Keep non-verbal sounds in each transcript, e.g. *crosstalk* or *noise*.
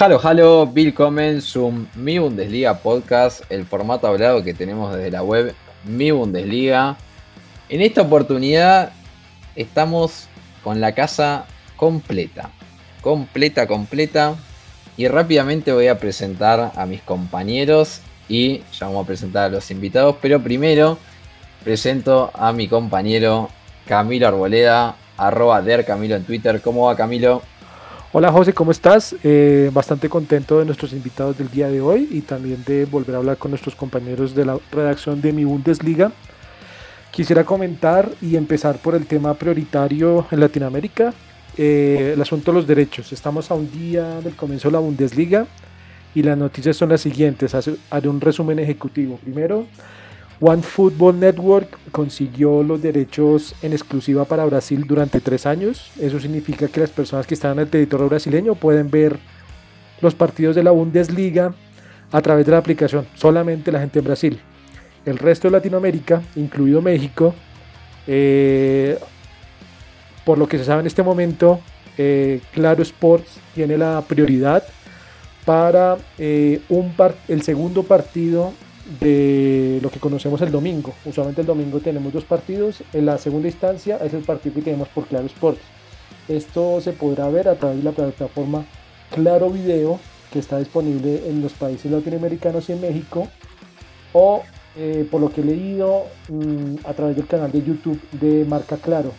Halo, halo, willkommen zum Mi Bundesliga Podcast, el formato hablado que tenemos desde la web Mi Bundesliga. En esta oportunidad estamos con la casa completa, completa, completa. Y rápidamente voy a presentar a mis compañeros y ya vamos a presentar a los invitados. Pero primero presento a mi compañero Camilo Arboleda, arroba der Camilo en Twitter. ¿Cómo va Camilo? Hola José, ¿cómo estás? Eh, bastante contento de nuestros invitados del día de hoy y también de volver a hablar con nuestros compañeros de la redacción de mi Bundesliga. Quisiera comentar y empezar por el tema prioritario en Latinoamérica, eh, el asunto de los derechos. Estamos a un día del comienzo de la Bundesliga y las noticias son las siguientes. Haré un resumen ejecutivo. Primero, One Football Network consiguió los derechos en exclusiva para Brasil durante tres años. Eso significa que las personas que están en el territorio brasileño pueden ver los partidos de la Bundesliga a través de la aplicación. Solamente la gente en Brasil. El resto de Latinoamérica, incluido México, eh, por lo que se sabe en este momento, eh, Claro Sports tiene la prioridad para eh, un el segundo partido de lo que conocemos el domingo. Usualmente el domingo tenemos dos partidos. En la segunda instancia es el partido que tenemos por Claro Sports. Esto se podrá ver a través de la plataforma Claro Video, que está disponible en los países latinoamericanos y en México, o eh, por lo que he leído mm, a través del canal de YouTube de Marca Claro.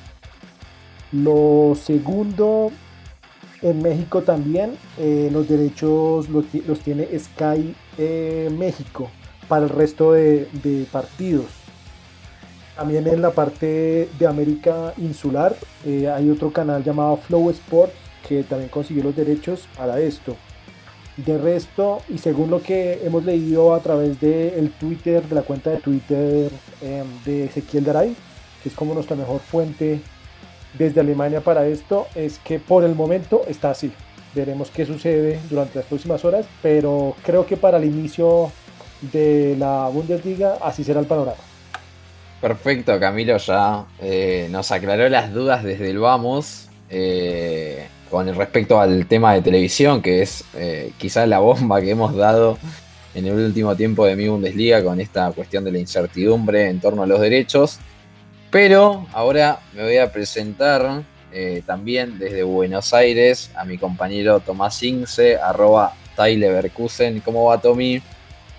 Lo segundo, en México también, eh, los derechos los, tiene Sky eh, México para el resto de, partidos. También en la parte de América Insular eh, hay otro canal llamado Flow Sport que también consiguió los derechos para esto. De resto, y según lo que hemos leído a través del Twitter, de la cuenta de Twitter em, de Ezequiel Daray, que es como nuestra mejor fuente desde Alemania para esto, es que por el momento está así. Veremos qué sucede durante las próximas horas, pero creo que para el inicio de la Bundesliga, así será el panorama. Perfecto, Camilo ya eh, nos aclaró las dudas desde el vamos eh, con respecto al tema de televisión, que es eh, quizás la bomba que hemos dado en el último tiempo de mi Bundesliga con esta cuestión de la incertidumbre en torno a los derechos. Pero ahora me voy a presentar también desde Buenos Aires a mi compañero Tomás Ince, arroba Tyler ¿Cómo va Tommy?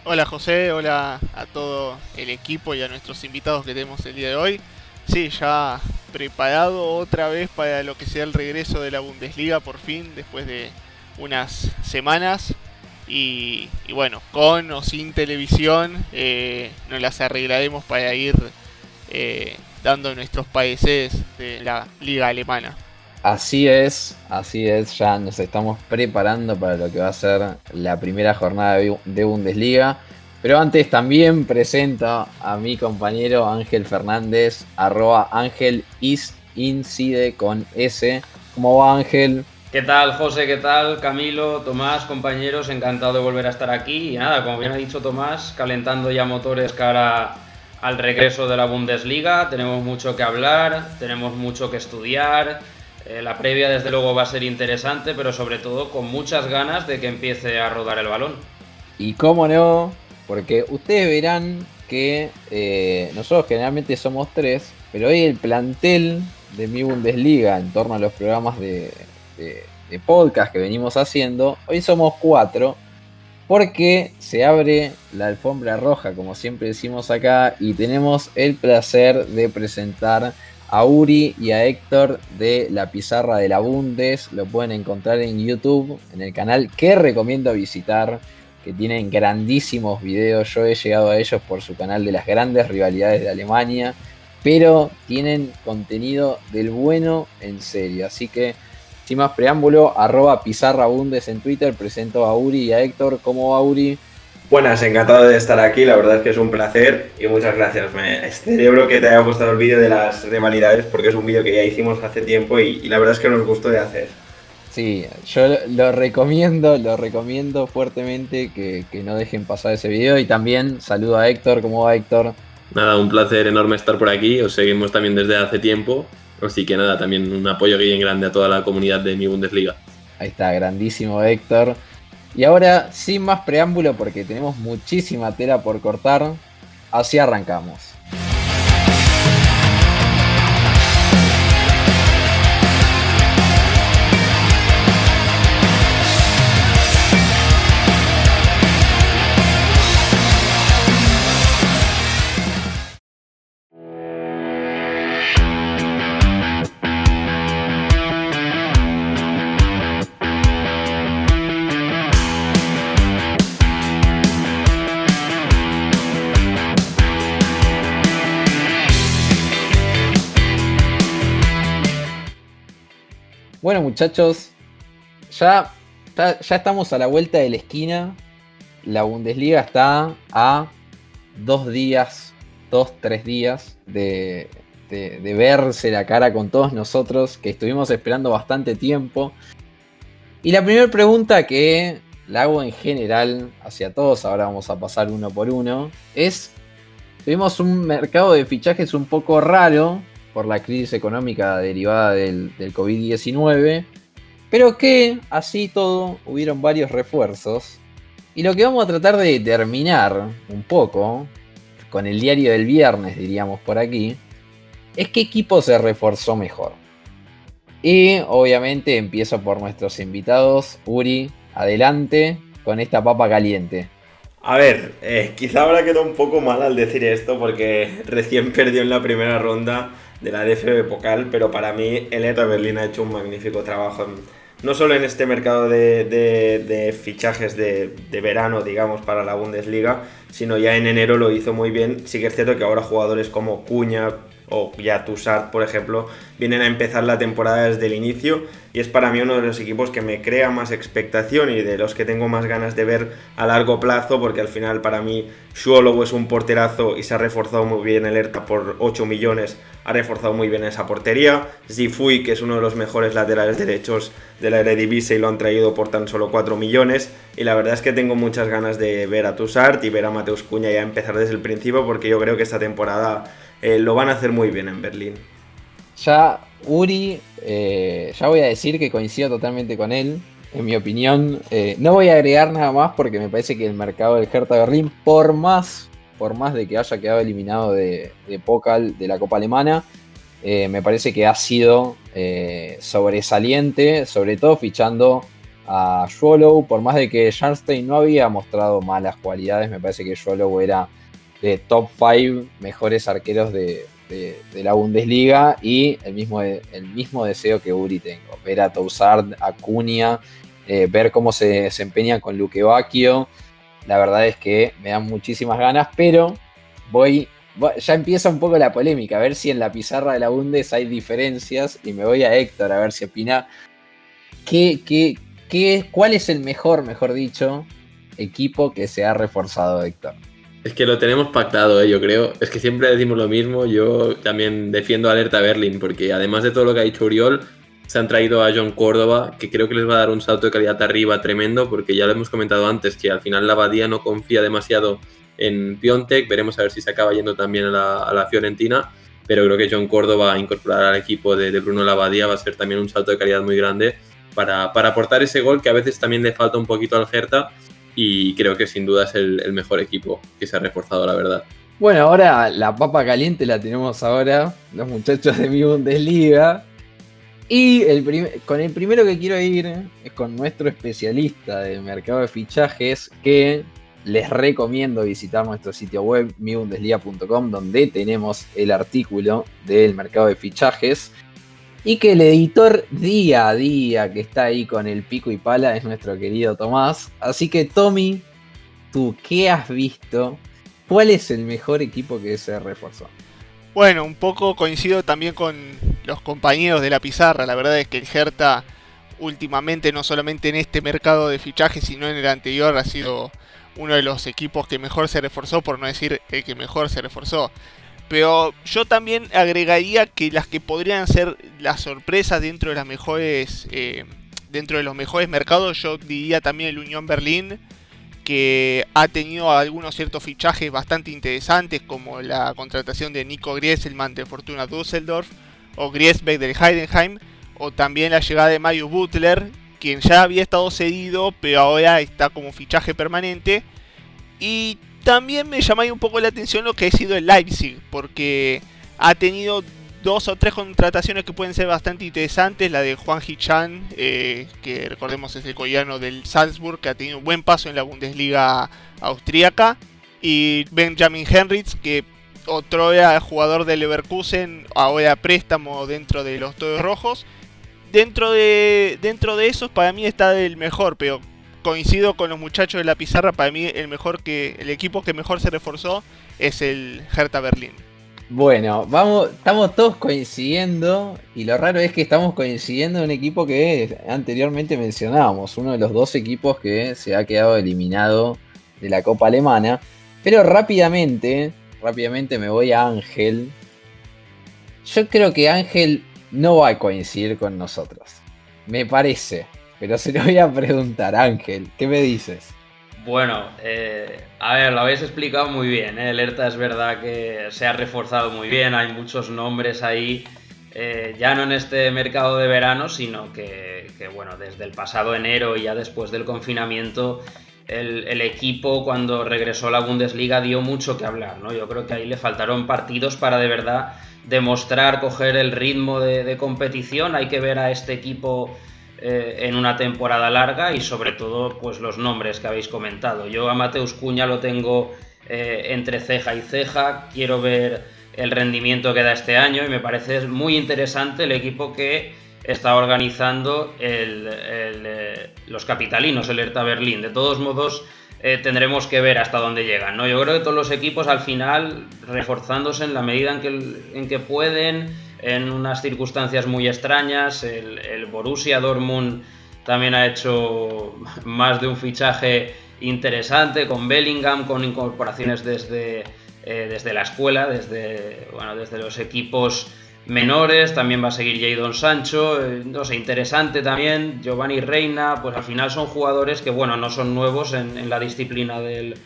Hola José, hola a todo el equipo y a nuestros invitados que tenemos el día de hoy. Sí, ya preparado otra vez para lo que sea el regreso de la Bundesliga por fin, después de unas semanas. Y, bueno, con o sin televisión, eh, nos las arreglaremos para ir eh, dando nuestros países de la liga alemana. Así es, así es, ya nos estamos preparando para lo que va a ser la primera jornada de Bundesliga. Pero antes también presento a mi compañero Ángel Fernández, arroba Ángel Incide con S. ¿Cómo va Ángel? ¿Qué tal José? ¿Qué tal Camilo? Tomás, compañeros, encantado de volver a estar aquí. Y nada, como bien ha dicho Tomás, calentando ya motores cara al regreso de la Bundesliga. Tenemos mucho que hablar, tenemos mucho que estudiar eh, la previa desde luego va a ser interesante, pero sobre todo con muchas ganas de que empiece a rodar el balón. Y cómo no, porque ustedes verán que eh, nosotros generalmente somos tres, pero hoy el plantel de mi Bundesliga en torno a los programas de, de podcast que venimos haciendo, hoy somos cuatro, porque se abre la alfombra roja, como siempre decimos acá, y tenemos el placer de presentar a Uri y a Héctor de la pizarra de la Bundes. Lo pueden encontrar en YouTube, en el canal que recomiendo visitar. que tienen grandísimos videos. Yo he llegado a ellos por su canal de las grandes rivalidades de Alemania, pero tienen contenido del bueno en serio. Así que, sin más preámbulo, arroba pizarrabundes en Twitter, presento a Uri y a Héctor. ¿Cómo va Uri? Buenas, encantado de estar aquí, la verdad es que es un placer y muchas gracias. Me celebro que te haya gustado el vídeo de las rivalidades porque es un vídeo que ya hicimos hace tiempo y, y la verdad es que nos gustó de hacer. Sí, yo lo recomiendo, lo recomiendo fuertemente que, no dejen pasar ese video. Y también saludo a Héctor, ¿cómo va Héctor? Nada, un placer enorme estar por aquí, os seguimos también desde hace tiempo. Así que nada, también un apoyo bien grande a toda la comunidad de mi Bundesliga. Ahí está, grandísimo Héctor. Y ahora, sin más preámbulo, porque tenemos muchísima tela por cortar, así arrancamos. Muchachos, ya, ya, estamos a la vuelta de la esquina. La Bundesliga está a dos días, dos, tres días de, de, verse la cara con todos nosotros, que estuvimos esperando bastante tiempo. Y la primera pregunta que la hago en general hacia todos, ahora vamos a pasar uno por uno, es, tuvimos un mercado de fichajes un poco raro, por la crisis económica derivada del, COVID-19, pero que así todo hubieron varios refuerzos. Y lo que vamos a tratar de determinar un poco, con el diario del viernes diríamos por aquí, es qué equipo se reforzó mejor. Y obviamente empiezo por nuestros invitados. Uri, adelante con esta papa caliente. A ver, eh, quizá ahora quedó un poco mal al decir esto porque recién perdió en la primera ronda de la DFB Pokal, pero para mí el Hertha Berlín ha hecho un magnífico trabajo, no solo en este mercado de, fichajes de, verano, digamos, para la Bundesliga, sino ya en enero lo hizo muy bien. Sí que es cierto que ahora jugadores como Cuña, o ya Tussart, por ejemplo, vienen a empezar la temporada desde el inicio y es para mí uno de los equipos que me crea más expectación y de los que tengo más ganas de ver a largo plazo porque al final para mí Shuolow es un porterazo y se ha reforzado muy bien el ERTA por 8 millones, ha reforzado muy bien esa portería. Zifui, que es uno de los mejores laterales derechos de la Eredivisie y lo han traído por tan solo 4 millones y la verdad es que tengo muchas ganas de ver a Tussart y ver a Mateus Cuña ya empezar desde el principio porque yo creo que esta temporada eh, lo van a hacer muy bien en Berlín. Ya Uri, eh, ya voy a decir que coincido totalmente con él. En mi opinión, eh, no voy a agregar nada más porque me parece que el mercado del Hertha Berlín, por más, por más de que haya quedado eliminado de, de Pokal de la Copa Alemana, me parece que ha sido sobresaliente, sobre todo fichando a Swallow, por más de que Jarnstein no había mostrado malas cualidades, me parece que Swallow era de top 5 mejores arqueros de, la Bundesliga y el mismo, el mismo deseo que Uri tengo. Ver a Toussaint, a Cunha, eh, ver cómo se desempeña con Luque Bacchio. La verdad es que me dan muchísimas ganas, pero voy, ya empieza un poco la polémica, a ver si en la pizarra de la Bundes hay diferencias y me voy a Héctor a ver si opina qué, qué, qué, cuál es el mejor, mejor dicho, equipo que se ha reforzado Héctor. Es que lo tenemos pactado, ¿eh? yo creo. Es que siempre decimos lo mismo. Yo también defiendo Alerta Berlin, porque además de todo lo que ha dicho Uriol, se han traído a John Córdoba, que creo que les va a dar un salto de calidad arriba tremendo, porque ya lo hemos comentado antes, que al final la Abadía no confía demasiado en Piontek. Veremos a ver si se acaba yendo también a la, Fiorentina. Pero creo que John Córdoba, incorporar al equipo de, Bruno Lavadía, va a ser también un salto de calidad muy grande para, para aportar ese gol que a veces también le falta un poquito al Hertha y creo que sin duda es el, mejor equipo que se ha reforzado, la verdad. Bueno, ahora la papa caliente la tenemos ahora, los muchachos de mi Bundesliga. Y el con el primero que quiero ir es con nuestro especialista del mercado de fichajes, que les recomiendo visitar nuestro sitio web, mibundesliga.com, donde tenemos el artículo del mercado de fichajes. Y que el editor día a día que está ahí con el pico y pala es nuestro querido Tomás. Así que Tommy, tú? ¿Qué has visto? ¿Cuál es el mejor equipo que se reforzó? Bueno, un poco coincido también con los compañeros de la pizarra. La verdad es que el últimamente, no solamente en este mercado de fichajes, sino en el anterior, ha sido uno de los equipos que mejor se reforzó, por no decir el que mejor se reforzó. Pero yo también agregaría que las que podrían ser las sorpresas eh, dentro de los mejores mercados, yo diría también el Unión Berlín, que ha tenido algunos ciertos fichajes bastante interesantes, como la contratación de Nico Grieselman de Fortuna Düsseldorf, o Griesbeck del Heidenheim, o también la llegada de Mario Butler, quien ya había estado cedido, pero ahora está como fichaje permanente. Y también me llama un poco la atención lo que ha sido el Leipzig, porque ha tenido dos o tres contrataciones que pueden ser bastante interesantes. La de Juan Hichan, eh, que recordemos es el coreano del Salzburg, que ha tenido un buen paso en la Bundesliga austríaca. Y Benjamin Henrich, que otro era jugador del Leverkusen, ahora préstamo dentro de los Todos Rojos. Dentro de, dentro de esos, para mí está el mejor, pero coincido con los muchachos de la pizarra. Para mí, el mejor que el equipo que mejor se reforzó es el Hertha Berlín. Bueno, vamos, estamos todos coincidiendo y lo raro es que estamos coincidiendo en un equipo que anteriormente mencionábamos, uno de los dos equipos que se ha quedado eliminado de la Copa Alemana. Pero rápidamente, rápidamente me voy a Ángel. Yo creo que Ángel no va a coincidir con nosotros. Me parece. Pero se lo voy a preguntar, Ángel, ¿qué me dices? Bueno, eh, a ver, lo habéis explicado muy bien. ¿eh? El ERTA es verdad que se ha reforzado muy bien, hay muchos nombres ahí, eh, ya no en este mercado de verano, sino que, bueno, desde el pasado enero y ya después del confinamiento, el, equipo cuando regresó a la Bundesliga dio mucho que hablar, ¿no? Yo creo que ahí le faltaron partidos para de verdad demostrar, coger el ritmo de competición. Hay que ver a este equipo eh, en una temporada larga y sobre todo pues los nombres que habéis comentado. Yo a Mateus Cuña lo tengo eh, entre ceja y ceja, quiero ver el rendimiento que da este año y me parece muy interesante el equipo que está organizando eh, los capitalinos, el Hertha Berlín. De todos modos, tendremos que ver hasta dónde llegan. ¿no? Yo creo que todos los equipos al final reforzándose en la medida en que, en que pueden, en unas circunstancias muy extrañas. El, Borussia Dortmund también ha hecho *laughs* más de un fichaje interesante con Bellingham, con incorporaciones desde, eh, desde la escuela, desde, bueno, desde los equipos menores, también va a seguir Jadon Sancho, eh, no sé, interesante también, Giovanni Reina, pues al final son jugadores que, bueno, no son nuevos en, la disciplina del,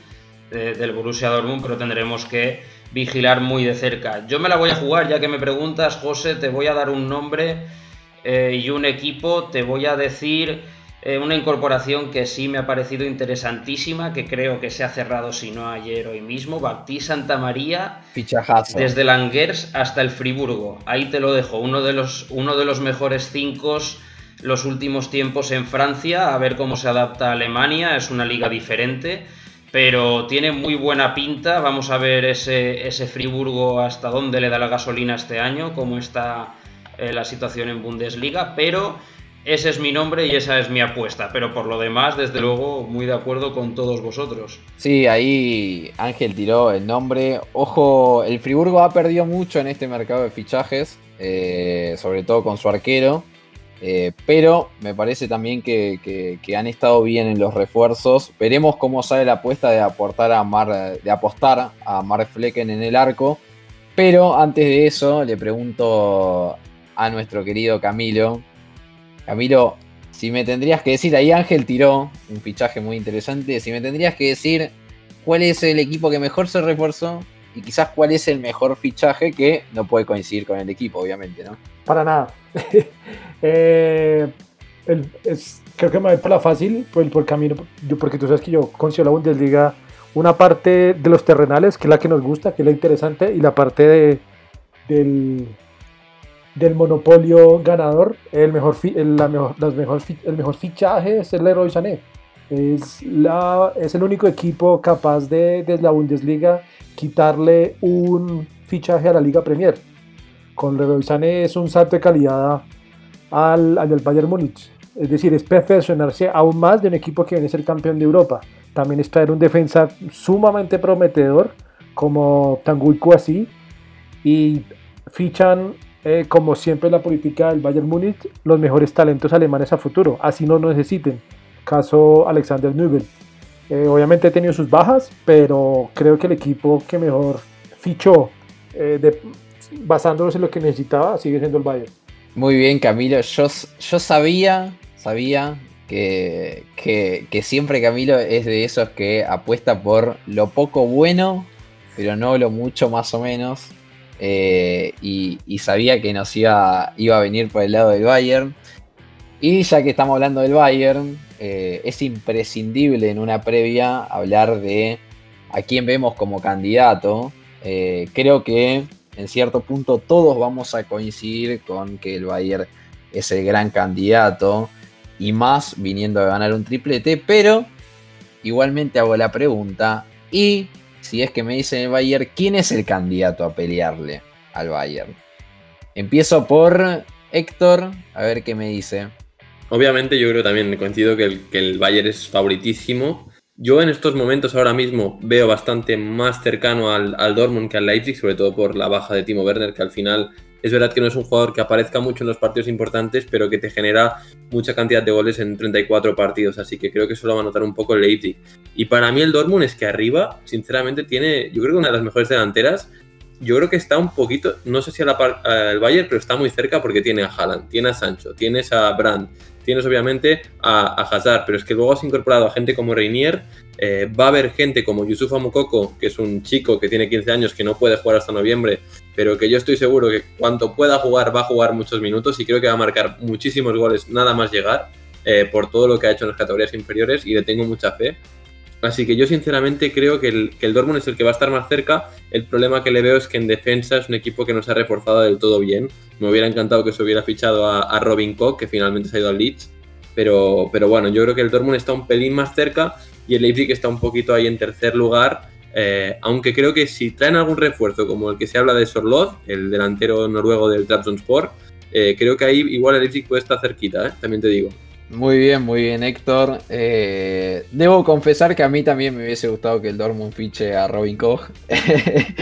del Borussia Dortmund, pero tendremos que vigilar muy de cerca. Yo me la voy a jugar, ya que me preguntas, José, te voy a dar un nombre eh, y un equipo, te voy a decir eh, una incorporación que sí me ha parecido interesantísima, que creo que se ha cerrado, si no ayer, hoy mismo, Baptí Santa María, desde Langers hasta el Friburgo. Ahí te lo dejo, uno de los, uno de los mejores cinco los últimos tiempos en Francia, a ver cómo se adapta a Alemania, es una liga diferente pero tiene muy buena pinta. Vamos a ver ese, ese Friburgo hasta dónde le da la gasolina este año, cómo está eh, la situación en Bundesliga, pero ese es mi nombre y esa es mi apuesta. Pero por lo demás, desde luego, muy de acuerdo con todos vosotros. Sí, ahí Ángel tiró el nombre. Ojo, el Friburgo ha perdido mucho en este mercado de fichajes, eh, sobre todo con su arquero. Eh, pero me parece también que, han estado bien en los refuerzos. Veremos cómo sale la apuesta de aportar a Mar, de apostar a Mark Flecken en el arco. Pero antes de eso, le pregunto a nuestro querido Camilo. Camilo, si me tendrías que decir, ahí Ángel tiró un fichaje muy interesante. Si me tendrías que decir cuál es el equipo que mejor se reforzó y quizás cuál es el mejor fichaje que no puede coincidir con el equipo, obviamente, ¿no? Para nada. *laughs* Eh, creo que me voy por la fácil, por el, camino, porque tú sabes que yo considero la Bundesliga una parte de los terrenales, que es la que nos gusta, que es la interesante, y la parte de, del, del monopolio ganador, el mejor, el, la mejor, mejor, el mejor fichaje es el Leroy Sané. Es, la, es el único equipo capaz de, desde la Bundesliga, quitarle un fichaje a la Liga Premier. Con Leroy es un salto de calidad al, del Bayern Múnich. Es decir, es perfeccionarse aún más de un equipo que viene a ser campeón de Europa. también es traer un defensa sumamente prometedor como Tanguy así y fichan eh, como siempre la política del Bayern Múnich los mejores talentos alemanes a futuro, así no necesiten. Caso Alexander Nübel. Eh, obviamente ha tenido sus bajas, pero creo que el equipo que mejor fichó eh, basándose en lo que necesitaba sigue siendo el Bayern. Muy bien, Camilo. Yo, yo sabía, sabía que, que, siempre Camilo es de esos que apuesta por lo poco bueno, pero no lo mucho más o menos. Eh, y, sabía que nos iba, iba a venir por el lado del Bayern. Y ya que estamos hablando del Bayern, eh, es imprescindible en una previa hablar de a quién vemos como candidato. Eh, creo que en cierto punto todos vamos a coincidir con que el Bayern es el gran candidato y más viniendo a ganar un triplete, pero igualmente hago la pregunta, ¿y si es que me dicen el Bayern, quién es el candidato a pelearle al Bayern? Empiezo por Héctor, a ver qué me dice. Obviamente yo creo también, coincido que el, que el Bayern es favoritísimo, yo en estos momentos ahora mismo veo bastante más cercano al, al, Dortmund que al Leipzig, sobre todo por la baja de Timo Werner, que al final es verdad que no es un jugador que aparezca mucho en los partidos importantes, pero que te genera mucha cantidad de goles en 34 partidos, así que creo que eso lo va a notar un poco el Leipzig. Y para mí el Dortmund es que arriba, sinceramente, tiene, yo creo que una de las mejores delanteras. Yo creo que está un poquito, no sé si al Bayern, pero está muy cerca porque tiene a Haaland, tiene a Sancho, tienes a Brandt, tienes obviamente a, Hazard, pero es que luego has incorporado a gente como Reinier, eh, va a haber gente como Yusufa Mukoko, que es un chico que tiene 15 años que no puede jugar hasta noviembre, pero que yo estoy seguro que cuanto pueda jugar va a jugar muchos minutos y creo que va a marcar muchísimos goles nada más llegar eh, por todo lo que ha hecho en las categorías inferiores y le tengo mucha fe. Así que yo sinceramente creo que el, que el Dortmund es el que va a estar más cerca. El problema que le veo es que en defensa es un equipo que no se ha reforzado del todo bien. Me hubiera encantado que se hubiera fichado a, Robin Koch, que finalmente se ha ido al Leeds. Pero, pero bueno, yo creo que el Dortmund está un pelín más cerca y el Leipzig está un poquito ahí en tercer lugar. Eh, aunque creo que si traen algún refuerzo, como el que se habla de Sorloth, el delantero noruego del Trabzonspor, eh, creo que ahí igual el Leipzig puede estar cerquita, ¿eh? también te digo. Muy bien, muy bien, Héctor. Eh, debo confesar que a mí también me hubiese gustado que el Dortmund fiche a Robin Koch. *laughs*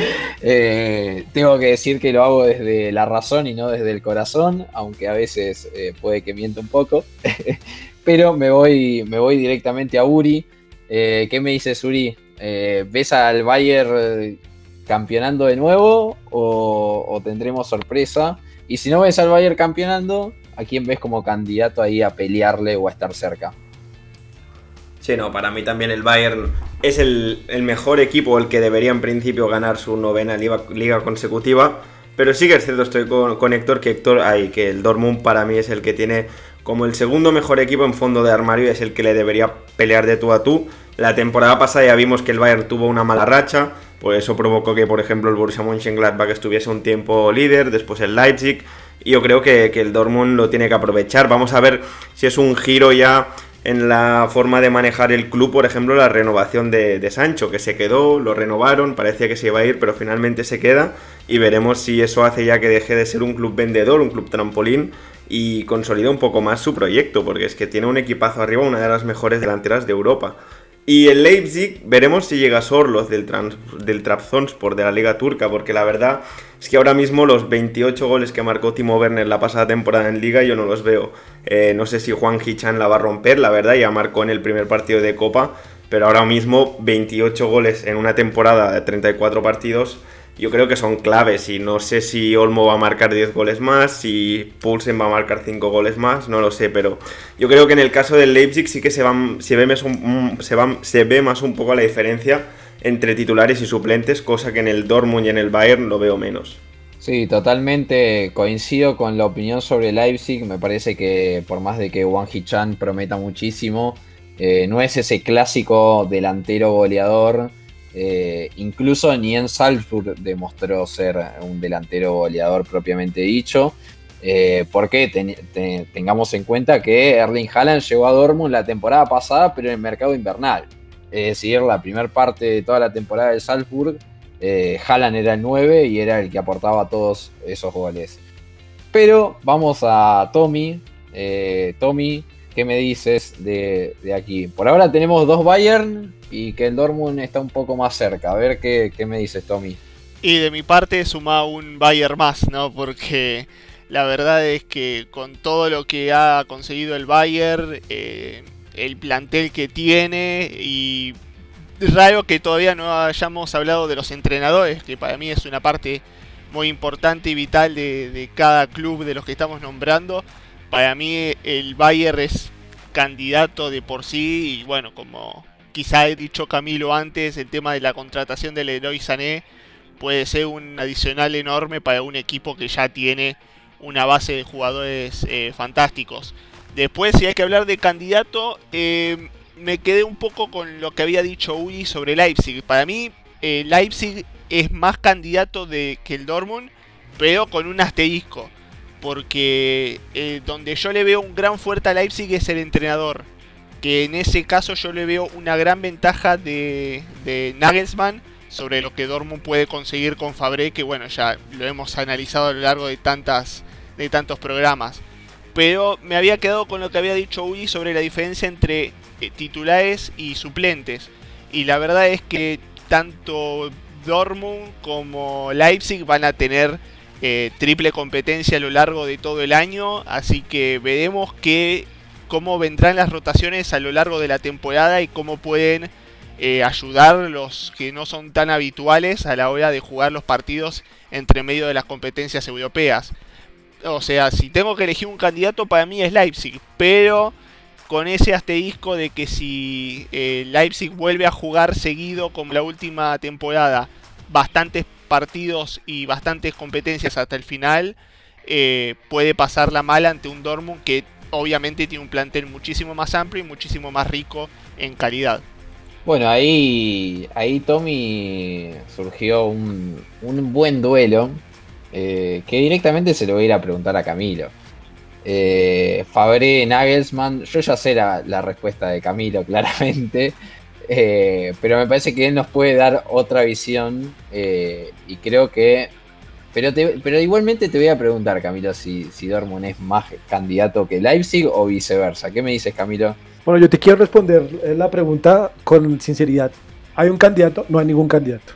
Eh, tengo que decir que lo hago desde la razón y no desde el corazón, aunque a veces eh, puede que mienta un poco. *laughs* Pero me voy, me voy directamente a Uri. ¿Qué me dices, Uri? ¿Ves al Bayern campeonando de nuevo o, o tendremos sorpresa? Y si no ves al Bayern campeonando, ¿A quién ves como candidato ahí a pelearle o a estar cerca? Sí, no, para mí también el Bayern es el, mejor equipo, el que debería en principio ganar su novena liga, consecutiva. Pero sí que es cierto, estoy con, Héctor, que Héctor, ay, que el Dortmund para mí es el que tiene como el segundo mejor equipo en fondo de armario, es el que le debería pelear de tú a tú. La temporada pasada ya vimos que el Bayern tuvo una mala racha, pues eso provocó que, por ejemplo, el Borussia Mönchengladbach estuviese un tiempo líder, después el Leipzig, y yo creo que, el Dortmund lo tiene que aprovechar. Vamos a ver si es un giro ya en la forma de manejar el club, por ejemplo, la renovación de, Sancho, que se quedó, lo renovaron, parecía que se iba a ir, pero finalmente se queda y veremos si eso hace ya que deje de ser un club vendedor, un club trampolín y consolida un poco más su proyecto, porque es que tiene un equipazo arriba, una de las mejores delanteras de Europa. Y el Leipzig, veremos si llega Sorlos del, del de la Liga Turca, porque la verdad es que ahora mismo los 28 goles que marcó Timo Werner la pasada temporada en Liga yo no los veo. Eh, no sé si Juan Hichan la va a romper, la verdad, ya marcó en el primer partido de Copa, pero ahora mismo 28 goles en una temporada de 34 partidos yo creo que son claves y no sé si Olmo va a marcar 10 goles más, si Pulsen va a marcar 5 goles más, no lo sé, pero yo creo que en el caso del Leipzig sí que se, van, se, ve, más un, se, ve más un poco la diferencia entre titulares y suplentes, cosa que en el Dortmund y en el Bayern lo veo menos. Sí, totalmente coincido con la opinión sobre Leipzig. Me parece que por más de que Wang Hichan prometa muchísimo, eh, no es ese clásico delantero goleador eh, incluso ni en Salzburg demostró ser un delantero goleador propiamente dicho. Eh, porque tengamos en cuenta que Erling Haaland llegó a Dortmund la temporada pasada, pero en el mercado invernal. Es decir, la primera parte de toda la temporada de Salzburg, eh, Haaland era el 9 y era el que aportaba todos esos goles. Pero vamos a Tommy. Tommy, ¿qué me dices de, aquí? Por ahora tenemos dos Bayern y que el Dortmund está un poco más cerca. A ver qué, me dices, Tommy. Y de mi parte suma un Bayern más, ¿no? Porque la verdad es que con todo lo que ha conseguido el Bayern, eh, el plantel que tiene y raro que todavía no hayamos hablado de los entrenadores, que para mí es una parte muy importante y vital de, cada club de los que estamos nombrando. Para mí el Bayern es candidato de por sí y bueno, como quizá he dicho Camilo antes, el tema de la contratación del Leroy Sané puede ser un adicional enorme para un equipo que ya tiene una base de jugadores eh, fantásticos. Después, si hay que hablar de candidato, eh, me quedé un poco con lo que había dicho Uli sobre Leipzig. Para mí, eh, Leipzig es más candidato de, que el Dortmund, pero con un asterisco. Porque eh, donde yo le veo un gran fuerte a Leipzig es el entrenador. Que en ese caso yo le veo una gran ventaja de, de Nagelsmann sobre lo que Dortmund puede conseguir con Fabre, que bueno, ya lo hemos analizado a lo largo de tantas de tantos programas. Pero me había quedado con lo que había dicho Uli sobre la diferencia entre eh, titulares y suplentes. Y la verdad es que tanto Dortmund como Leipzig van a tener eh, triple competencia a lo largo de todo el año. Así que veremos que, cómo vendrán las rotaciones a lo largo de la temporada y cómo pueden eh, ayudar los que no son tan habituales a la hora de jugar los partidos entre medio de las competencias europeas. O sea, si tengo que elegir un candidato, para mí es Leipzig. Pero con ese asterisco de que si eh, Leipzig vuelve a jugar seguido como la última temporada, bastantes partidos y bastantes competencias hasta el final, eh, puede pasar la mala ante un Dortmund que obviamente tiene un plantel muchísimo más amplio y muchísimo más rico en calidad. Bueno, ahí, ahí Tommy surgió un, un buen duelo eh, que directamente se lo voy a ir a preguntar a Camilo. Eh, Fabre Nagelsmann, yo ya sé la, respuesta de Camilo, *laughs* claramente. Eh, pero me parece que él nos puede dar otra visión. Eh, y creo que. Pero, pero igualmente te voy a preguntar, Camilo, si, si Dortmund es más candidato que Leipzig o viceversa. ¿Qué me dices, Camilo? Bueno, yo te quiero responder la pregunta con sinceridad. ¿Hay un candidato? No hay ningún candidato.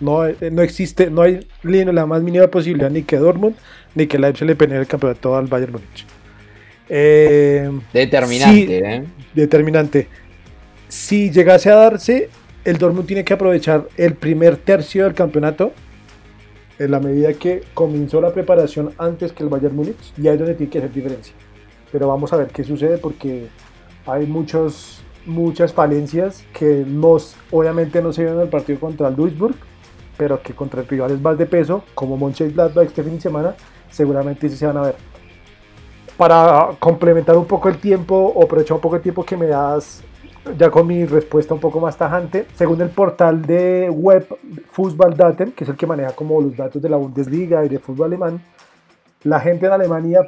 No, eh, no existe, no hay la más mínima posibilidad ni que Dortmund ni que Leipzig le pelee el campeonato al Bayern Múnich. Eh, determinante, ¿eh? Determinante. Si llegase a darse, el Dortmund tiene que aprovechar el primer tercio del campeonato en la medida que comenzó la preparación antes que el Bayern Múnich y ahí es donde tiene que hacer diferencia. Pero vamos a ver qué sucede porque hay muchos, muchas falencias que obviamente no se vieron en el partido contra el Duisburg pero que contra rivales más de peso, como Mönchengladbach este fin de semana, seguramente sí se van a ver. Para complementar un poco el tiempo, o aprovechar un poco el tiempo que me das, ya con mi respuesta un poco más tajante, según el portal de web Fußballdaten, que es el que maneja como los datos de la Bundesliga y de fútbol alemán, la gente en Alemania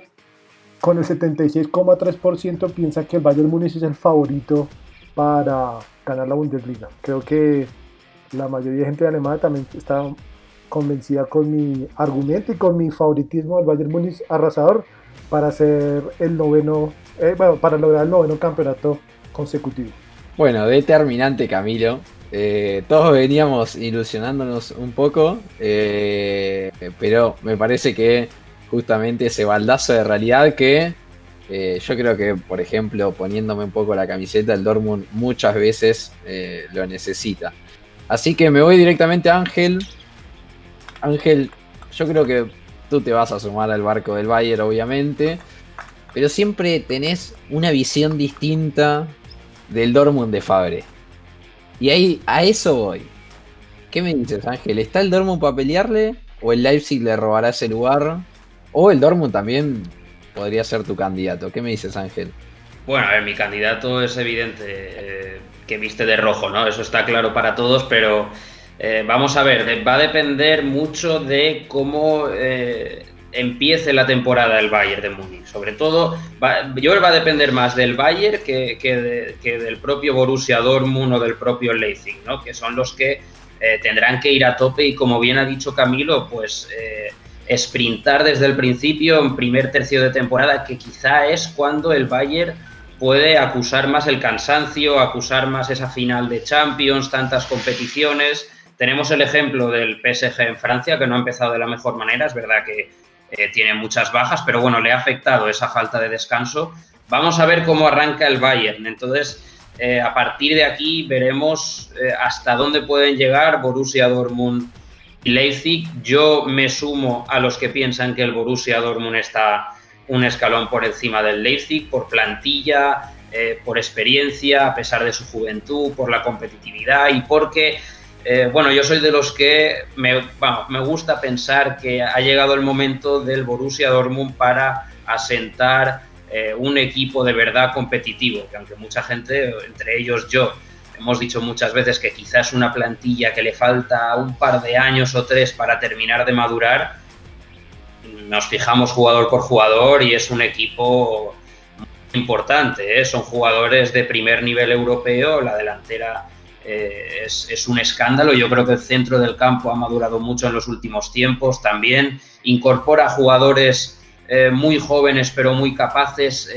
con el 76,3% piensa que el Bayern Múnich es el favorito para ganar la Bundesliga. Creo que la mayoría de gente de Alemania también está convencida con mi argumento y con mi favoritismo del Bayern Múnich arrasador para ser el noveno, eh, bueno, para lograr el noveno campeonato consecutivo. Bueno, determinante Camilo. Eh, todos veníamos ilusionándonos un poco, eh, pero me parece que justamente ese baldazo de realidad que yo creo que, por ejemplo, poniéndome un poco la camiseta, el Dortmund muchas veces lo necesita. Así que me voy directamente a Ángel. Ángel, yo creo que tú te vas a sumar al barco del Bayern, obviamente. Pero siempre tenés una visión distinta del Dortmund de Fabre. Y ahí a eso voy. ¿Qué me dices, Ángel? ¿Está el Dortmund para pelearle? ¿O el Leipzig le robará ese lugar? ¿O el Dortmund también podría ser tu candidato? ¿Qué me dices, Ángel? Bueno, a ver, mi candidato es evidente. Eh, que viste de rojo, ¿no? Eso está claro para todos, pero eh, vamos a ver, va a depender mucho de cómo eh, empiece la temporada el Bayern de Múnich. Sobre todo, yo creo va a depender más del Bayern que, del propio Borussia Dortmund o del propio Leipzig, ¿no? Que son los que eh, tendrán que ir a tope y como bien ha dicho Camilo, pues sprintar desde el principio en primer tercio de temporada, que quizá es cuando el Bayern puede acusar más el cansancio, acusar más esa final de Champions, tantas competiciones. Tenemos el ejemplo del PSG en Francia, que no ha empezado de la mejor manera, es verdad que eh, tiene muchas bajas, pero bueno, le ha afectado esa falta de descanso. Vamos a ver cómo arranca el Bayern. Entonces, eh, a partir de aquí veremos eh, hasta dónde pueden llegar Borussia Dortmund y Leipzig. Yo me sumo a los que piensan que el Borussia Dortmund está un escalón por encima del Leipzig, por plantilla, por experiencia, a pesar de su juventud, por la competitividad y porque, eh, bueno, yo soy de los que me, me gusta pensar que ha llegado el momento del Borussia Dortmund para asentar eh, un equipo de verdad competitivo, que aunque mucha gente, entre ellos yo, hemos dicho muchas veces que quizás una plantilla que le falta un par de años o tres para terminar de madurar, nos fijamos jugador por jugador y es un equipo muy importante. ¿eh? Son jugadores de primer nivel europeo, la delantera eh, es, un escándalo. Yo creo que el centro del campo ha madurado mucho en los últimos tiempos también. Incorpora jugadores eh, muy jóvenes pero muy capaces,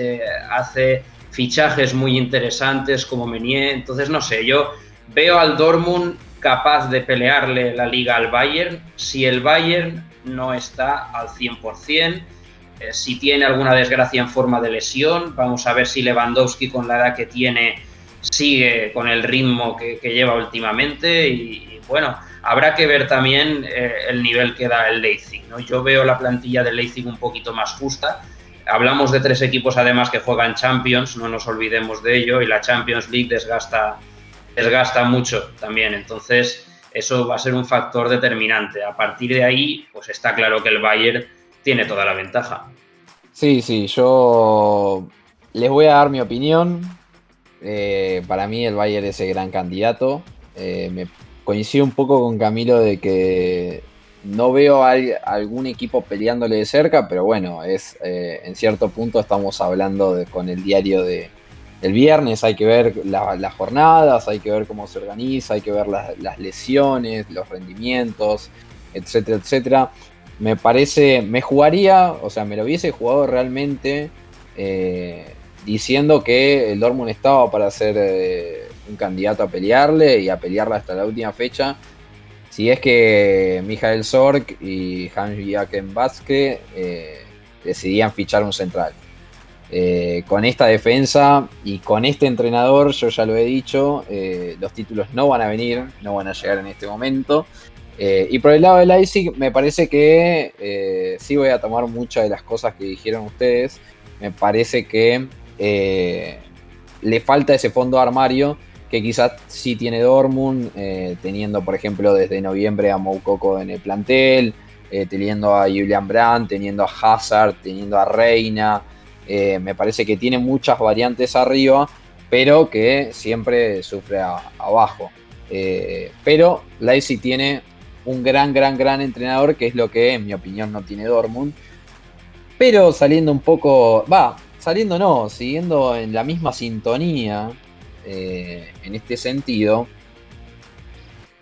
hace fichajes muy interesantes como Menier. Entonces, no sé, yo veo al Dortmund capaz de pelearle la liga al Bayern. Si el Bayern no está al 100%. Eh, si tiene alguna desgracia en forma de lesión, vamos a ver si Lewandowski con la edad que tiene sigue con el ritmo que, lleva últimamente y, bueno, habrá que ver también eh, el nivel que da el Leipzig. ¿no? Yo veo la plantilla del Leipzig un poquito más justa. Hablamos de tres equipos además que juegan Champions, no nos olvidemos de ello, y la Champions League desgasta, desgasta mucho también. Entonces, eso va a ser un factor determinante. A partir de ahí, pues está claro que el Bayern tiene toda la ventaja. Sí, sí, yo les voy a dar mi opinión. Eh, para mí el Bayern es el gran candidato. Eh, me coincido un poco con Camilo de que no veo algún equipo peleándole de cerca, pero bueno, es eh, en cierto punto estamos hablando con el diario de, el viernes hay que ver las jornadas, hay que ver cómo se organiza, hay que ver las, lesiones, los rendimientos, etcétera, etcétera. Me parece, me jugaría, o sea, me lo hubiese jugado realmente diciendo que el Dortmund estaba para ser eh, un candidato a pelearle y a pelearla hasta la última fecha. Si es que Michael Sorg y Hans-Joachim Batzke eh, decidían fichar un central. Eh, con esta defensa y con este entrenador, yo ya lo he dicho, los títulos no van a venir, no van a llegar en este momento. Y por el lado de Leipzig, me parece que sí voy a tomar muchas de las cosas que dijeron ustedes. Me parece que le falta ese fondo armario que quizás sí tiene Dortmund, teniendo por ejemplo desde noviembre a Moukoko en el plantel, teniendo a Julian Brandt, teniendo a Hazard, teniendo a Reina. Eh, me parece que tiene muchas variantes arriba, pero que siempre sufre abajo. Eh, pero Leipzig tiene un gran, gran, gran entrenador, que es lo que en mi opinión no tiene Dortmund. Pero saliendo un poco, va, saliendo no, siguiendo en la misma sintonía eh, en este sentido.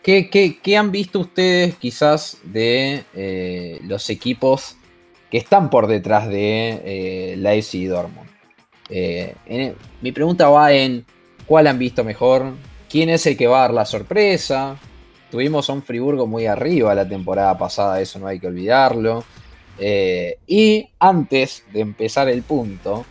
¿Qué, han visto ustedes quizás de los equipos que están por detrás de eh, Leipzig y Dortmund. Eh, mi pregunta va en cuál han visto mejor, quién es el que va a dar la sorpresa. Tuvimos a un Friburgo muy arriba la temporada pasada, eso no hay que olvidarlo. Eh, y antes de empezar el punto,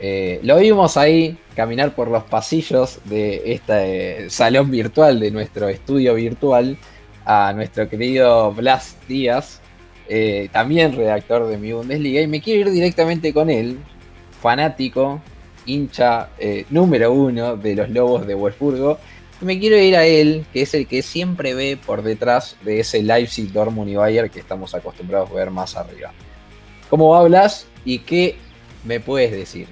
eh, lo vimos ahí caminar por los pasillos de este salón virtual, de nuestro estudio virtual, a nuestro querido Blas Díaz, eh, también redactor de mi Bundesliga, y me quiero ir directamente con él, fanático, hincha eh, número uno de los Lobos de Wolfsburgo. Me quiero ir a él, que es el que siempre ve por detrás de ese Leipzig, Dortmund y Bayern que estamos acostumbrados a ver más arriba. ¿Cómo hablas y qué me puedes decir?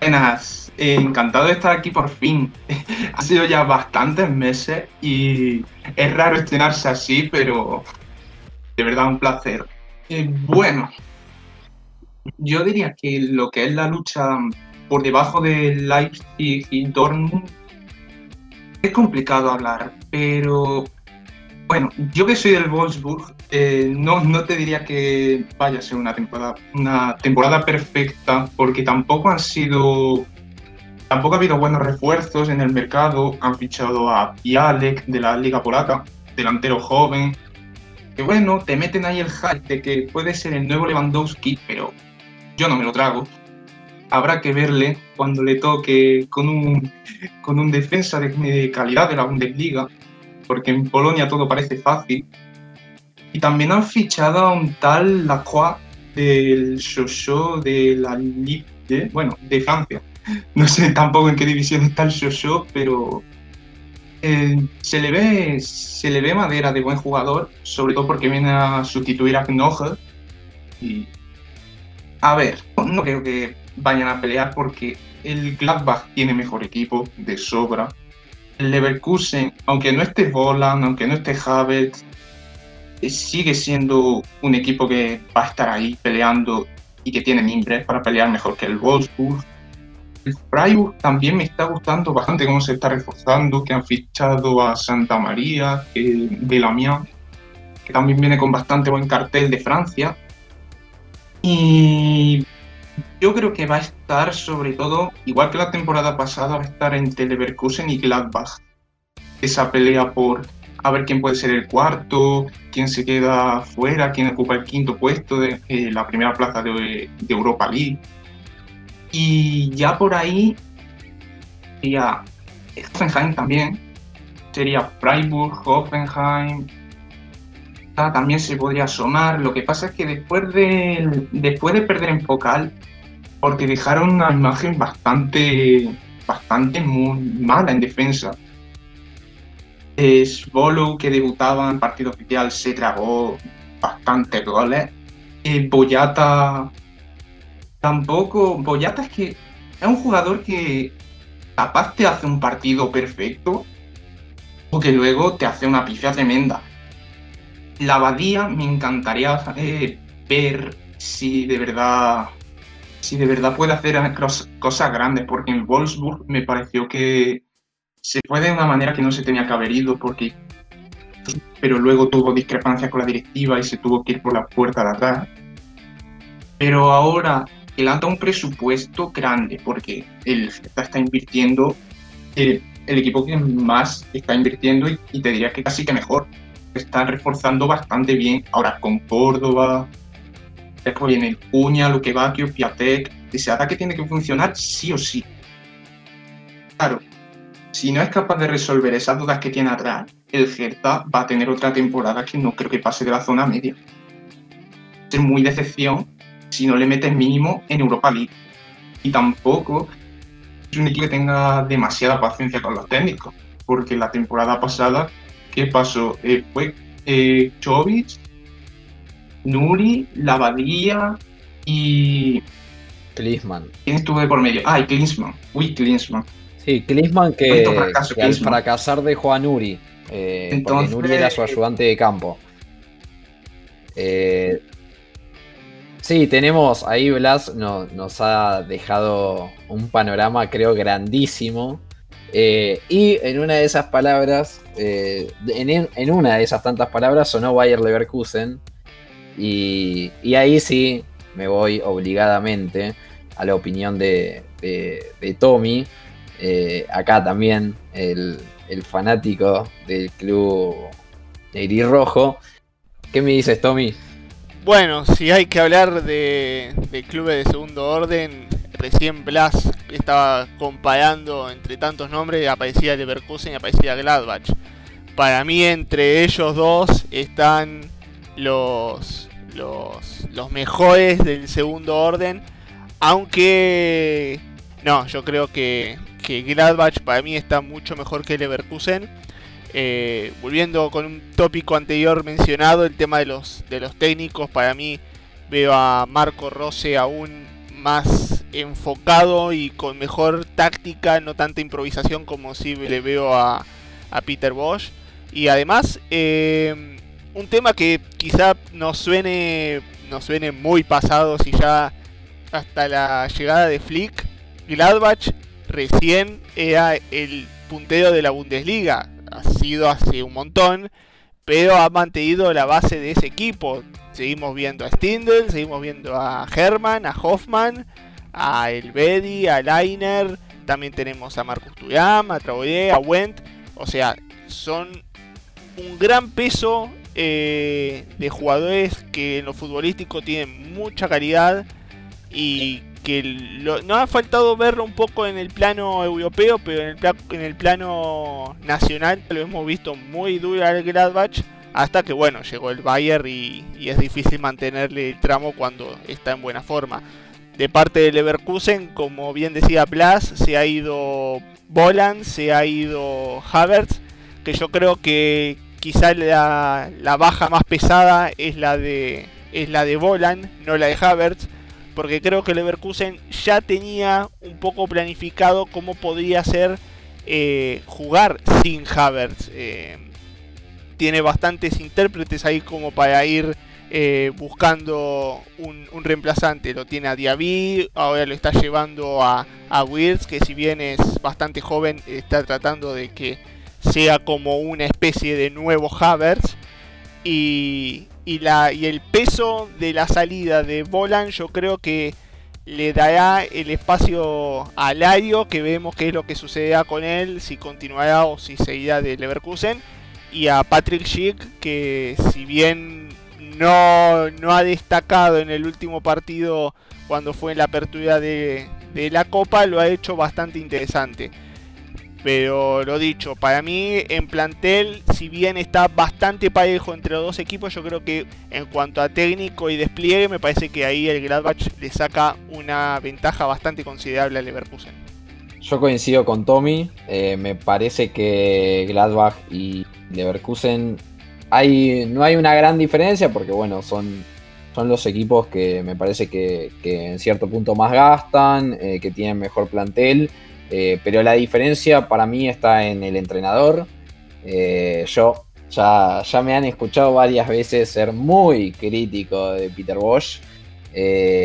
Buenas, encantado de estar aquí por fin. *laughs* ha sido ya bastantes meses y es raro estrenarse así, pero de verdad un placer. Eh, bueno, yo diría que lo que es la lucha por debajo de Leipzig y Dortmund es complicado hablar, pero bueno, yo que soy del Wolfsburg, eh, no, no te diría que vaya a ser una temporada, una temporada perfecta, porque tampoco han sido Tampoco ha habido buenos refuerzos en el mercado. Han fichado a Pialek de la Liga Polaca, delantero joven. Que bueno, te meten ahí el hype de que puede ser el nuevo Lewandowski, pero yo no me lo trago. Habrá que verle cuando le toque con un, con un defensa de, calidad de la Bundesliga, porque en Polonia todo parece fácil. Y también han fichado a un tal Lacroix del Sochaux de la Ligue, bueno, de Francia. No sé tampoco en qué división está el Sochaux, pero eh, se, le ve, se le ve madera de buen jugador, sobre todo porque viene a sustituir a Knoche. Y a ver, no creo que vayan a pelear porque el Gladbach tiene mejor equipo de sobra. El Leverkusen, aunque no esté Volan, aunque no esté Havertz, eh, sigue siendo un equipo que va a estar ahí peleando y que tiene mimbres para pelear mejor que el Wolfsburg. El Freiburg también me está gustando bastante cómo se está reforzando, que han fichado a Santa María, que Belamian, que también viene con bastante buen cartel de Francia. Y yo creo que va a estar sobre todo, igual que la temporada pasada, va a estar entre Leverkusen y Gladbach. Esa pelea por a ver quién puede ser el cuarto, quién se queda fuera, quién ocupa el quinto puesto de eh, la primera plaza de, Europa League. Y ya por ahí sería Hoffenheim también, sería Freiburg, Hoffenheim, también se podría asomar. Lo que pasa es que después de, después de perder en Focal, porque dejaron una imagen bastante, bastante muy mala en defensa es Bolo, que debutaba en partido oficial, se tragó bastantes goles. Eh, Boyata tampoco. Boyata es que es un jugador que capaz te hace un partido perfecto o que luego te hace una pifia tremenda. La Abadía me encantaría eh, ver si de verdad si de verdad puede hacer cosas grandes, porque en Wolfsburg me pareció que se fue de una manera que no se tenía que haber ido porque pero luego tuvo discrepancias con la directiva y se tuvo que ir por la puerta de atrás. Pero ahora él anda un presupuesto grande porque él está invirtiendo, el, el, equipo que más está invirtiendo y, te diría que casi que mejor. Está reforzando bastante bien. Ahora con Córdoba, después viene el Cuña, Luquevaquio, Piatek. Ese ataque tiene que funcionar sí o sí. Claro, si no es capaz de resolver esas dudas que tiene atrás, el Gerta va a tener otra temporada que no creo que pase de la zona media. Ser muy decepción si no le metes mínimo en Europa League. Y tampoco es un equipo que tenga demasiada paciencia con los técnicos, porque la temporada pasada, ¿qué pasó? Eh, fue eh, Nuri, Lavadía y. Klinsmann. ¿Quién estuvo de por medio? Ah, y Klinsmann. Uy, Klinsmann. Sí, Klinsmann que, al fracasar de Juan Uri, eh, porque Nuri era su ayudante de campo. Eh, sí, tenemos, ahí Blas nos ha dejado un panorama creo grandísimo. Eh, y en una de esas palabras, en, una de esas tantas palabras sonó Bayer Leverkusen. Y, ahí sí me voy obligadamente a la opinión de, de Tommy. Eh, acá también el, fanático del club rojo. ¿Qué me dices, Tommy? Bueno, si hay que hablar de, clubes de segundo orden, recién Blas estaba comparando entre tantos nombres, aparecía Leverkusen y aparecía Gladbach. Para mí, entre ellos dos están los, los, los mejores del segundo orden, aunque no, yo creo que que Gladbach para mí está mucho mejor que Leverkusen. Eh, volviendo con un tópico anterior mencionado, el tema de los, de los técnicos, para mí veo a Marco Rose aún más enfocado y con mejor táctica, no tanta improvisación como si le veo a, Peter Bosch. Y además, eh, un tema que quizá nos suene, nos suene muy pasado si ya hasta la llegada de Flick, Gladbach recién era el puntero de la Bundesliga. Ha sido hace un montón, pero ha mantenido la base de ese equipo. Seguimos viendo a Stindl, seguimos viendo a Hermann, a Hoffmann, a Elvedi, a Leiner, también tenemos a Marcus Thuram, a Traoré, a Wendt. O sea, son un gran peso eh, de jugadores que en lo futbolístico tienen mucha calidad y que no ha faltado verlo un poco en el plano europeo, pero en el, en el plano nacional lo hemos visto muy duro al Gladbach hasta que bueno, llegó el Bayern y, es difícil mantenerle el tramo cuando está en buena forma. De parte del Leverkusen, como bien decía Blas, se ha ido Boland, se ha ido Havertz, que yo creo que quizá la, baja más pesada es la de es la de Boland, no la de Havertz, porque creo que Leverkusen ya tenía un poco planificado cómo podría ser eh, jugar sin Havertz. Eh, tiene bastantes intérpretes ahí como para ir eh, buscando un, reemplazante. Lo tiene a Diaby, ahora lo está llevando a, a que si bien es bastante joven, está tratando de que sea como una especie de nuevo Havertz. Y, y, la, y el peso de la salida de Bolan yo creo que le dará el espacio a Lario, que vemos qué es lo que sucederá con él, si continuará o si seguirá de Leverkusen y a Patrick Schick, que si bien no, no ha destacado en el último partido cuando fue en la apertura de, la Copa, lo ha hecho bastante interesante. Pero lo dicho, para mí en plantel, si bien está bastante parejo entre los dos equipos, yo creo que en cuanto a técnico y despliegue, me parece que ahí el Gladbach le saca una ventaja bastante considerable al Leverkusen. Yo coincido con Tommy, eh, me parece que Gladbach y Leverkusen no hay una gran diferencia porque bueno, son, son los equipos que me parece que, en cierto punto más gastan, eh, que tienen mejor plantel, eh, pero la diferencia para mí está en el entrenador. Yo ya, ya me han escuchado varias veces ser muy crítico de Peter Bosch.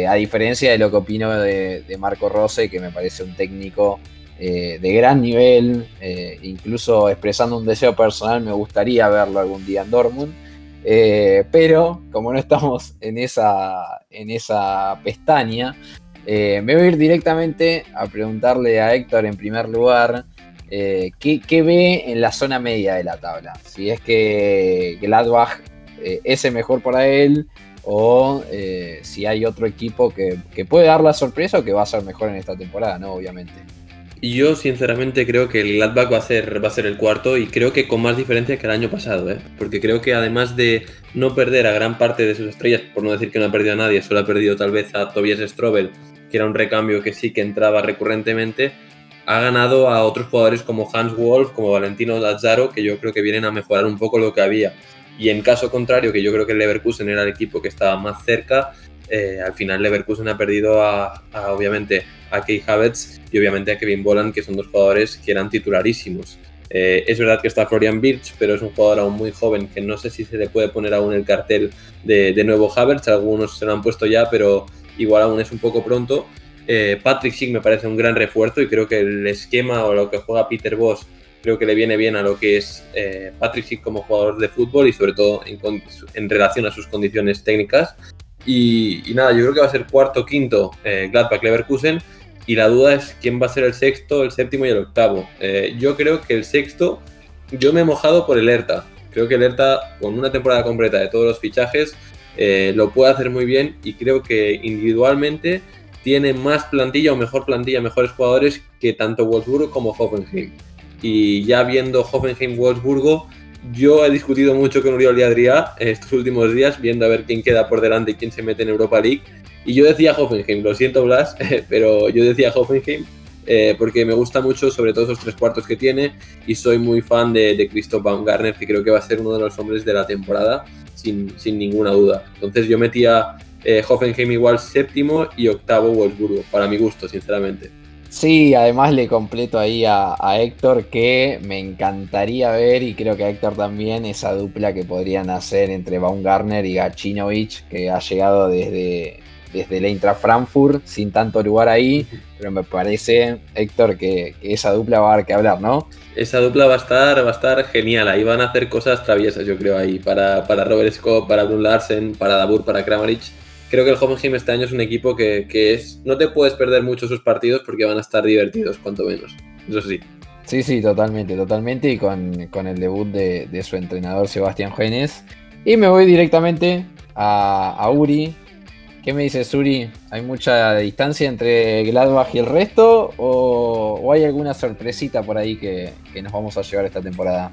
A diferencia de lo que opino de, Marco Rose, que me parece un técnico eh, de gran nivel, eh, incluso expresando un deseo personal, me gustaría verlo algún día en Dortmund. Eh, pero como no estamos en esa, en esa pestaña, me voy a ir directamente a preguntarle a Héctor en primer lugar ¿qué, ve en la zona media de la tabla. Si es que Gladbach es el mejor para él o si hay otro equipo que, que puede dar la sorpresa o que va a ser mejor en esta temporada, ¿no? Obviamente. Yo sinceramente creo que el Gladbach va a ser, va a ser el cuarto y creo que con más diferencia que el año pasado, ¿eh? porque creo que además de no perder a gran parte de sus estrellas, por no decir que no ha perdido a nadie, solo ha perdido tal vez a Tobias Strobel, que era un recambio que sí que entraba recurrentemente, ha ganado a otros jugadores como Hans Wolf, como Valentino Lazzaro, que yo creo que vienen a mejorar un poco lo que había. Y en caso contrario, que yo creo que el Leverkusen era el equipo que estaba más cerca, eh, al final Leverkusen ha perdido a, obviamente a Key Havertz y obviamente a Kevin Boland, que son dos jugadores que eran titularísimos. Eh, es verdad que está Florian Birch, pero es un jugador aún muy joven que no sé si se le puede poner aún el cartel de, nuevo Havertz. Algunos se lo han puesto ya, pero igual aún es un poco pronto. Eh, Patrick Schick me parece un gran refuerzo y creo que el esquema o lo que juega Peter Boss creo que le viene bien a lo que es Patrick Schick como jugador de fútbol y sobre todo en, en relación a sus condiciones técnicas. Y, nada, yo creo que va a ser cuarto, quinto eh, Gladbach Leverkusen. Y la duda es quién va a ser el sexto, el séptimo y el octavo. Eh, yo creo que el sexto, yo me he mojado por el ERTA. Creo que el ERTA, con una temporada completa de todos los fichajes, eh, lo puede hacer muy bien. Y creo que individualmente tiene más plantilla o mejor plantilla, mejores jugadores que tanto Wolfsburgo como Hoffenheim. Y ya viendo Hoffenheim-Wolfsburgo, yo he discutido mucho con Uriol y Adrià estos últimos días, viendo a ver quién queda por delante y quién se mete en Europa League. Y yo decía Hoffenheim, lo siento Blas, *laughs* pero yo decía Hoffenheim eh, porque me gusta mucho, sobre todo esos tres cuartos que tiene, y soy muy fan de, de Christoph Baumgartner, que creo que va a ser uno de los hombres de la temporada, sin, sin ninguna duda. Entonces yo metía eh, Hoffenheim igual séptimo y octavo Wolfsburgo, para mi gusto, sinceramente. Sí, además le completo ahí a, Héctor que me encantaría ver, y creo que a Héctor también, esa dupla que podrían hacer entre Baumgartner y Gachinovic, que ha llegado desde, desde el Eintracht Frankfurt sin tanto lugar ahí, pero me parece, Héctor, que, esa dupla va a dar que hablar, ¿no? Esa dupla va a estar, va a estar genial, ahí van a hacer cosas traviesas, yo creo, ahí, para, para Robert Scott, para Brun Larsen, para Dabur, para Kramaric creo que el Hoffenheim este año es un equipo que, es. No te puedes perder mucho sus partidos porque van a estar divertidos, cuanto menos. Eso sí. Sí, sí, totalmente, totalmente. Y con, el debut de, su entrenador Sebastián Genes. Y me voy directamente a, Uri. ¿Qué me dices, Uri? ¿Hay mucha distancia entre Gladbach y el resto? ¿O, hay alguna sorpresita por ahí que, nos vamos a llevar esta temporada?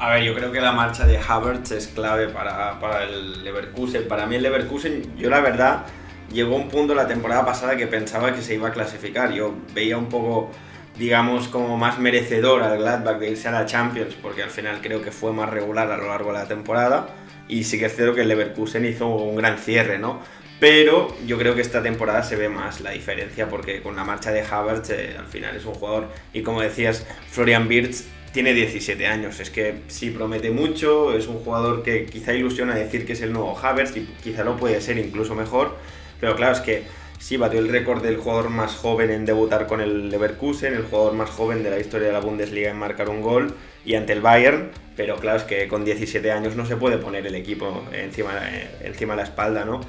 A ver, yo creo que la marcha de Havertz es clave para, para, el Leverkusen. Para mí el Leverkusen, yo la verdad, llegó un punto la temporada pasada que pensaba que se iba a clasificar. Yo veía un poco digamos, como más merecedor al Gladbach de irse a la Champions, porque al final creo que fue más regular a lo largo de la temporada. Y sí que es cierto que el Leverkusen hizo un gran cierre, ¿no? Pero yo creo que esta temporada se ve más la diferencia, porque con la marcha de Havertz eh, al final es un jugador, y como decías, Florian Wirtz tiene 17 años, es que sí promete mucho, es un jugador que quizá ilusiona decir que es el nuevo Havertz y quizá lo puede ser incluso mejor, pero claro, es que Sí, batió el récord del jugador más joven en debutar con el Leverkusen, el jugador más joven de la historia de la Bundesliga en marcar un gol y ante el Bayern, pero claro, es que con 17 años no se puede poner el equipo encima, eh, encima de la espalda, ¿no?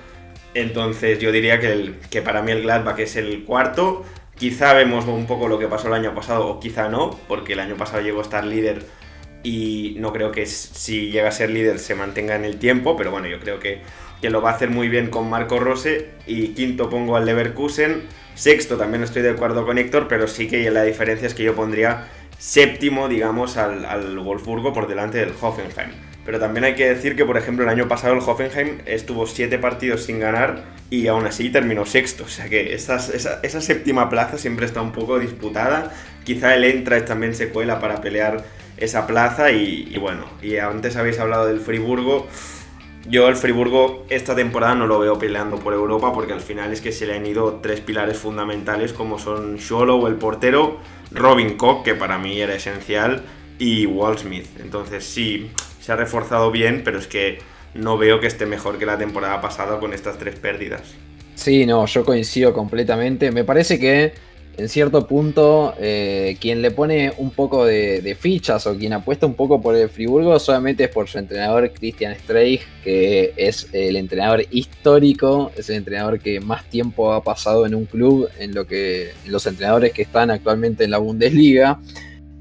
Entonces yo diría que, que para mí el Gladbach es el cuarto, quizá vemos un poco lo que pasó el año pasado o quizá no, porque el año pasado llegó a estar líder y no creo que si llega a ser líder se mantenga en el tiempo, pero bueno, yo creo que que lo va a hacer muy bien con Marco Rose. Y quinto pongo al Leverkusen. Sexto también estoy de acuerdo con Héctor, pero sí que la diferencia es que yo pondría séptimo, digamos, al, al Wolfsburgo por delante del Hoffenheim. Pero también hay que decir que, por ejemplo, el año pasado el Hoffenheim estuvo siete partidos sin ganar y aún así terminó sexto. O sea que esa, esa, séptima plaza siempre está un poco disputada. Quizá el Eintracht también se cuela para pelear esa plaza y, bueno, y antes habéis hablado del Friburgo. Yo el Friburgo esta temporada no lo veo peleando por Europa porque al final es que se le han ido tres pilares fundamentales como son Shollow, el portero, Robin Koch, que para mí era esencial, y Wall Smith. Entonces sí, se ha reforzado bien, pero es que no veo que esté mejor que la temporada pasada con estas tres pérdidas. Sí, no, yo coincido completamente. Me parece que en cierto punto, eh, quien le pone un poco de, fichas o quien apuesta un poco por el Friburgo solamente es por su entrenador Christian Streich, que es el entrenador histórico, es el entrenador que más tiempo ha pasado en un club, en lo que los entrenadores que están actualmente en la Bundesliga.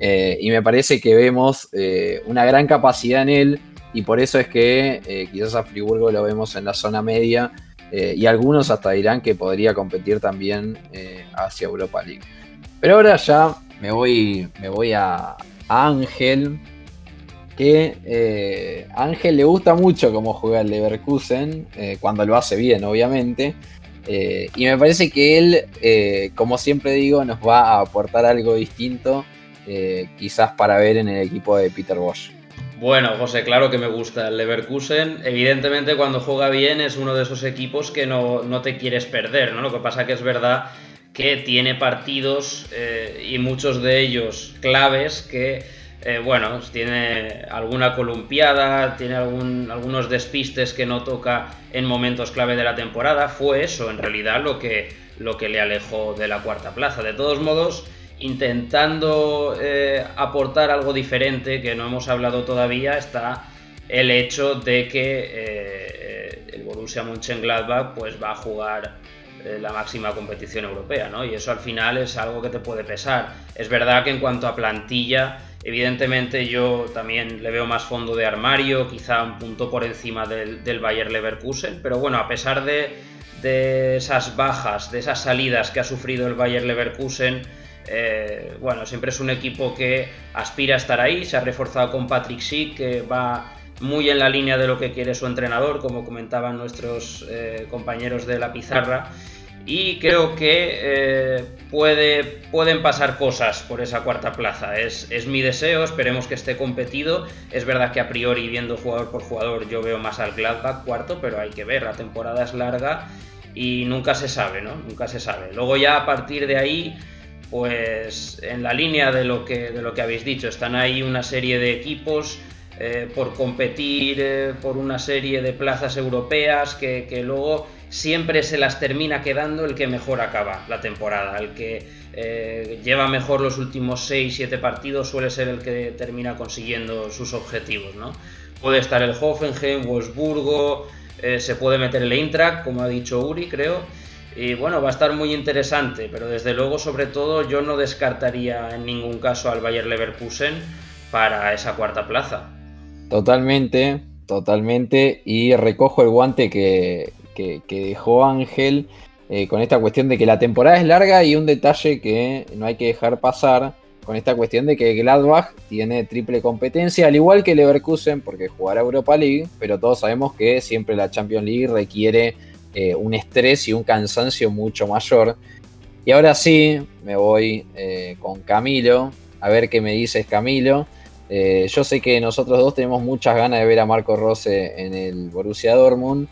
Eh, y me parece que vemos eh, una gran capacidad en él, y por eso es que quizás a Friburgo lo vemos en la zona media eh, y algunos hasta dirán que podría competir también eh, hacia Europa League. Pero ahora ya me voy, me voy a, Ángel, que eh, a Ángel le gusta mucho cómo juega el Leverkusen, cuando lo hace bien, obviamente. y me parece que él, como siempre digo, nos va a aportar algo distinto, quizás para ver en el equipo de Peter Bosch. Bueno, José, claro que me gusta el Leverkusen. Evidentemente, cuando juega bien es uno de esos equipos que no, te quieres perder, ¿no? Lo que pasa que es verdad que tiene partidos eh, y muchos de ellos claves que, eh, bueno, tiene alguna columpiada, tiene algunos despistes que no toca en momentos clave de la temporada. Fue eso, en realidad, lo que, lo que le alejó de la cuarta plaza. De todos modos intentando eh, aportar algo diferente que no hemos hablado todavía está el hecho de que eh, el Borussia Mönchengladbach pues va a jugar eh, la máxima competición europea, ¿no? Y eso al final es algo que te puede pesar. Es verdad que en cuanto a plantilla, evidentemente yo también le veo más fondo de armario, quizá un punto por encima del, del Bayer Leverkusen, pero bueno, a pesar de, de esas bajas, de esas salidas que ha sufrido el Bayer Leverkusen, eh, bueno, siempre es un equipo que aspira a estar ahí, se ha reforzado con Patrick Schick, que va muy en la línea de lo que quiere su entrenador, como comentaban nuestros eh, compañeros de la pizarra. Y creo que eh, puede, pueden pasar cosas por esa cuarta plaza. Es, es, mi deseo, esperemos que esté competido. Es verdad que a priori, viendo jugador por jugador, yo veo más al Gladbach cuarto, pero hay que ver, la temporada es larga y nunca se sabe, ¿no? Nunca se sabe. Luego ya a partir de ahí pues en la línea de lo que, de lo que habéis dicho, están ahí una serie de equipos eh, por competir eh, por una serie de plazas europeas que, luego siempre se las termina quedando el que mejor acaba la temporada, el que eh, lleva mejor los últimos 6-7 partidos suele ser el que termina consiguiendo sus objetivos. ¿no? Puede estar el Hoffenheim, Wolfsburgo, eh, se puede meter el Eintracht, como ha dicho Uri, creo. Y bueno, va a estar muy interesante, pero desde luego, sobre todo, yo no descartaría en ningún caso al Bayer Leverkusen para esa cuarta plaza. Totalmente, totalmente. Y recojo el guante que, dejó Ángel eh, con esta cuestión de que la temporada es larga y un detalle que no hay que dejar pasar con esta cuestión de que Gladbach tiene triple competencia, al igual que Leverkusen, porque jugará Europa League, pero todos sabemos que siempre la Champions League requiere eh, un estrés y un cansancio mucho mayor. Y ahora sí, me voy eh, con Camilo, a ver qué me dices Camilo. Eh, yo sé que nosotros dos tenemos muchas ganas de ver a Marco Rose en el Borussia Dortmund,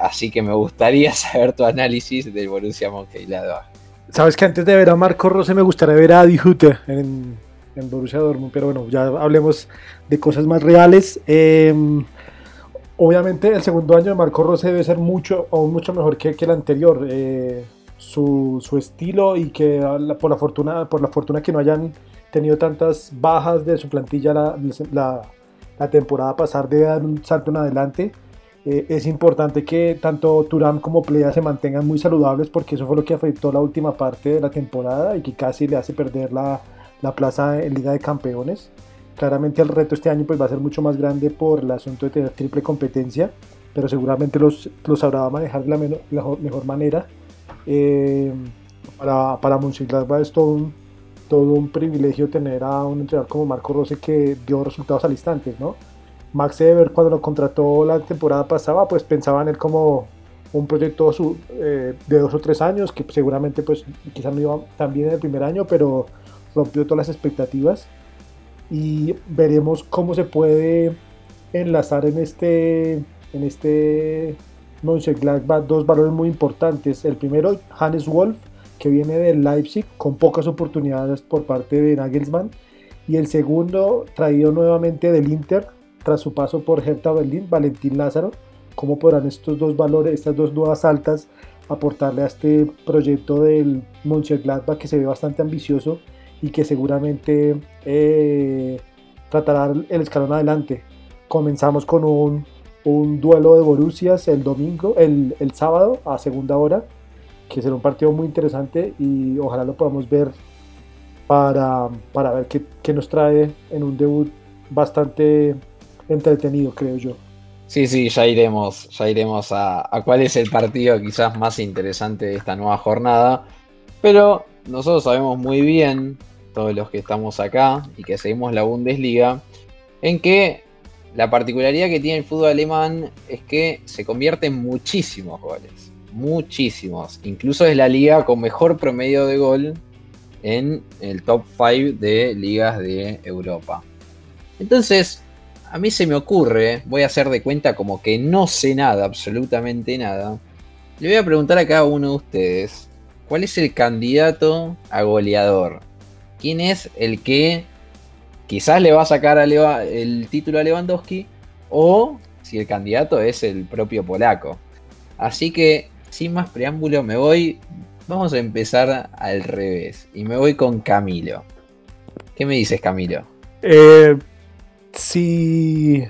así que me gustaría *laughs* saber tu análisis del Borussia Mönchengladbach. Sabes que antes de ver a Marco Rose me gustaría ver a Adi Hutte en, en Borussia Dortmund, pero bueno, ya hablemos de cosas más reales. Em, obviamente el segundo año de Marco Rose debe ser mucho, aún mucho mejor que, el anterior. Eh, su, su, estilo y que por la fortuna, por la fortuna que no hayan tenido tantas bajas de su plantilla la, la, la temporada pasar de dar un salto en adelante. Eh, es importante que tanto Turam como Plea se mantengan muy saludables porque eso fue lo que afectó la última parte de la temporada y que casi le hace perder la, la plaza en Liga de Campeones. Claramente el reto este año pues, va a ser mucho más grande por el asunto de tener triple competencia, pero seguramente los, los sabrá manejar de la, mejor, manera. Eh, para, para Mönchengladbach es todo un, todo un privilegio tener a un entrenador como Marco Rose que dio resultados al instante, ¿no? Max Eber cuando lo contrató la temporada pasada, pues pensaba en él como un proyecto eh, de dos o tres años, que seguramente pues quizás no iba tan bien en el primer año, pero rompió todas las expectativas. Y veremos cómo se puede enlazar en este, en este Mönchengladbach dos valores muy importantes. El primero, Hannes Wolf, que viene del Leipzig con pocas oportunidades por parte de Nagelsmann. Y el segundo, traído nuevamente del Inter, tras su paso por Hertha Berlín, Valentín Lázaro, cómo podrán estos dos valores, estas dos nuevas altas, aportarle a este proyecto del Mönchengladbach que se ve bastante ambicioso y que seguramente eh, tratará el escalón adelante. Comenzamos con un, un duelo de Borussias el domingo, el, el, sábado a segunda hora, que será un partido muy interesante y ojalá lo podamos ver para, para ver qué, qué nos trae en un debut bastante entretenido, creo yo. Sí, sí, ya iremos, ya iremos a, cuál es el partido quizás más interesante de esta nueva jornada. Pero nosotros sabemos muy bien, todos los que estamos acá y que seguimos la Bundesliga, en que la particularidad que tiene el fútbol alemán es que se convierte en muchísimos goles. Muchísimos. Incluso es la liga con mejor promedio de gol en el top 5 de ligas de Europa. Entonces, a mí se me ocurre, voy a hacer de cuenta como que no sé nada, absolutamente nada. Le voy a preguntar a cada uno de ustedes, ¿cuál es el candidato a goleador? ¿Quién es el que quizás le va a sacar el título a Lewandowski? O si el candidato es el propio polaco. Así que, sin más preámbulo, me voy. Vamos a empezar al revés. Y me voy con Camilo. ¿Qué me dices, Camilo? Eh, Sí,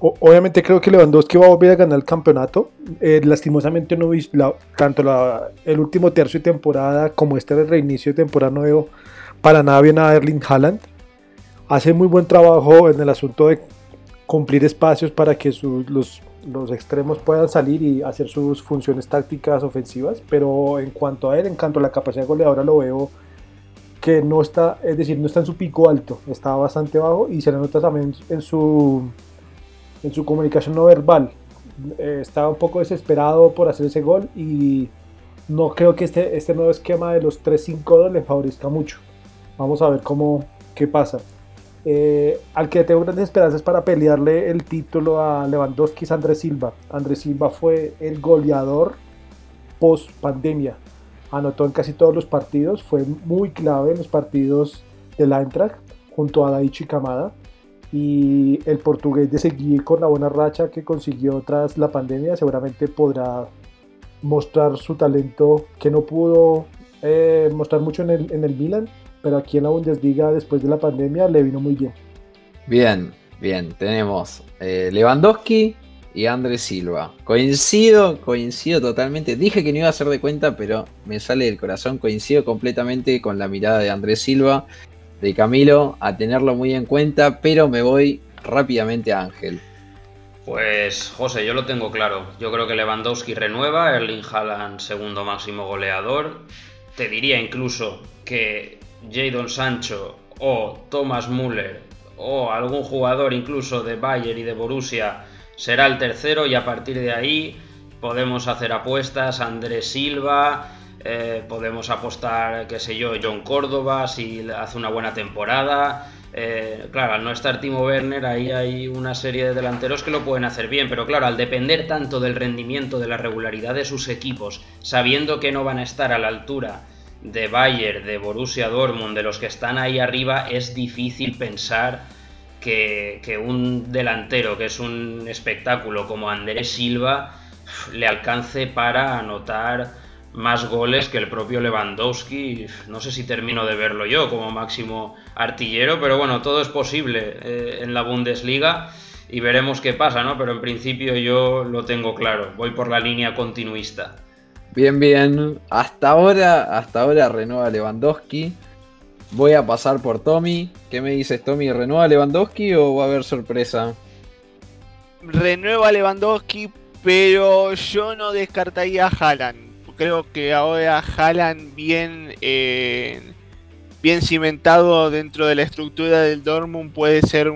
obviamente creo que Lewandowski va a volver a ganar el campeonato. Eh, lastimosamente no vi tanto el último tercio de temporada como este reinicio de temporada no veo para nada bien a Erling Haaland. Hace muy buen trabajo en el asunto de cumplir espacios para que los, extremos puedan salir y hacer sus funciones tácticas ofensivas, pero en cuanto a él, en cuanto a la capacidad goleadora lo veo que no está, es decir, no está en su pico alto, está bastante bajo y se le nota también en su, comunicación no verbal. Eh, está un poco desesperado por hacer ese gol y no creo que este, este nuevo esquema de los 3-5-2 le favorezca mucho. Vamos a ver cómo, qué pasa. Eh, al que tengo grandes esperanzas para pelearle el título a Lewandowski es Andrés Silva. Andrés Silva fue el goleador post pandemia anotó en casi todos los partidos, fue muy clave en los partidos del Eintracht junto a Daichi Kamada y el portugués de seguir con la buena racha que consiguió tras la pandemia seguramente podrá mostrar su talento que no pudo eh, mostrar mucho en el, en el Milan, pero aquí en la Bundesliga después de la pandemia le vino muy bien. Bien, bien, tenemos eh, Lewandowski y Andrés Silva. Coincido, coincido totalmente. Dije que no iba a hacer de cuenta, pero me sale del corazón. Coincido completamente con la mirada de Andrés Silva, de Camilo, a tenerlo muy en cuenta, pero me voy rápidamente a Ángel. Pues José, yo lo tengo claro. Yo creo que Lewandowski renueva, Erling Haaland segundo máximo goleador. Te diría incluso que Jadon Sancho o Thomas Müller o algún jugador incluso de Bayern y de Borussia será el tercero y a partir de ahí podemos hacer apuestas. Andrés Silva, eh, podemos apostar, qué sé yo, John Córdoba si hace una buena temporada. Eh, claro, al no estar Timo Werner, ahí hay una serie de delanteros que lo pueden hacer bien, pero claro, al depender tanto del rendimiento, de la regularidad de sus equipos, sabiendo que no van a estar a la altura de Bayern, de Borussia Dortmund, de los que están ahí arriba, es difícil pensar que, un delantero, que es un espectáculo como Andrés Silva, le alcance para anotar más goles que el propio Lewandowski. No sé si termino de verlo yo como máximo artillero, pero bueno, todo es posible eh, en la Bundesliga y veremos qué pasa, ¿no? Pero en principio yo lo tengo claro, voy por la línea continuista. Bien, bien. Hasta ahora, hasta ahora renueva Lewandowski. Voy a pasar por Tommy. ¿Qué me dices, Tommy? ¿Renueva Lewandowski o va a haber sorpresa? Renueva Lewandowski, pero yo no descartaría a Haaland. Creo que ahora Haaland bien, eh, bien cimentado dentro de la estructura del Dortmund puede ser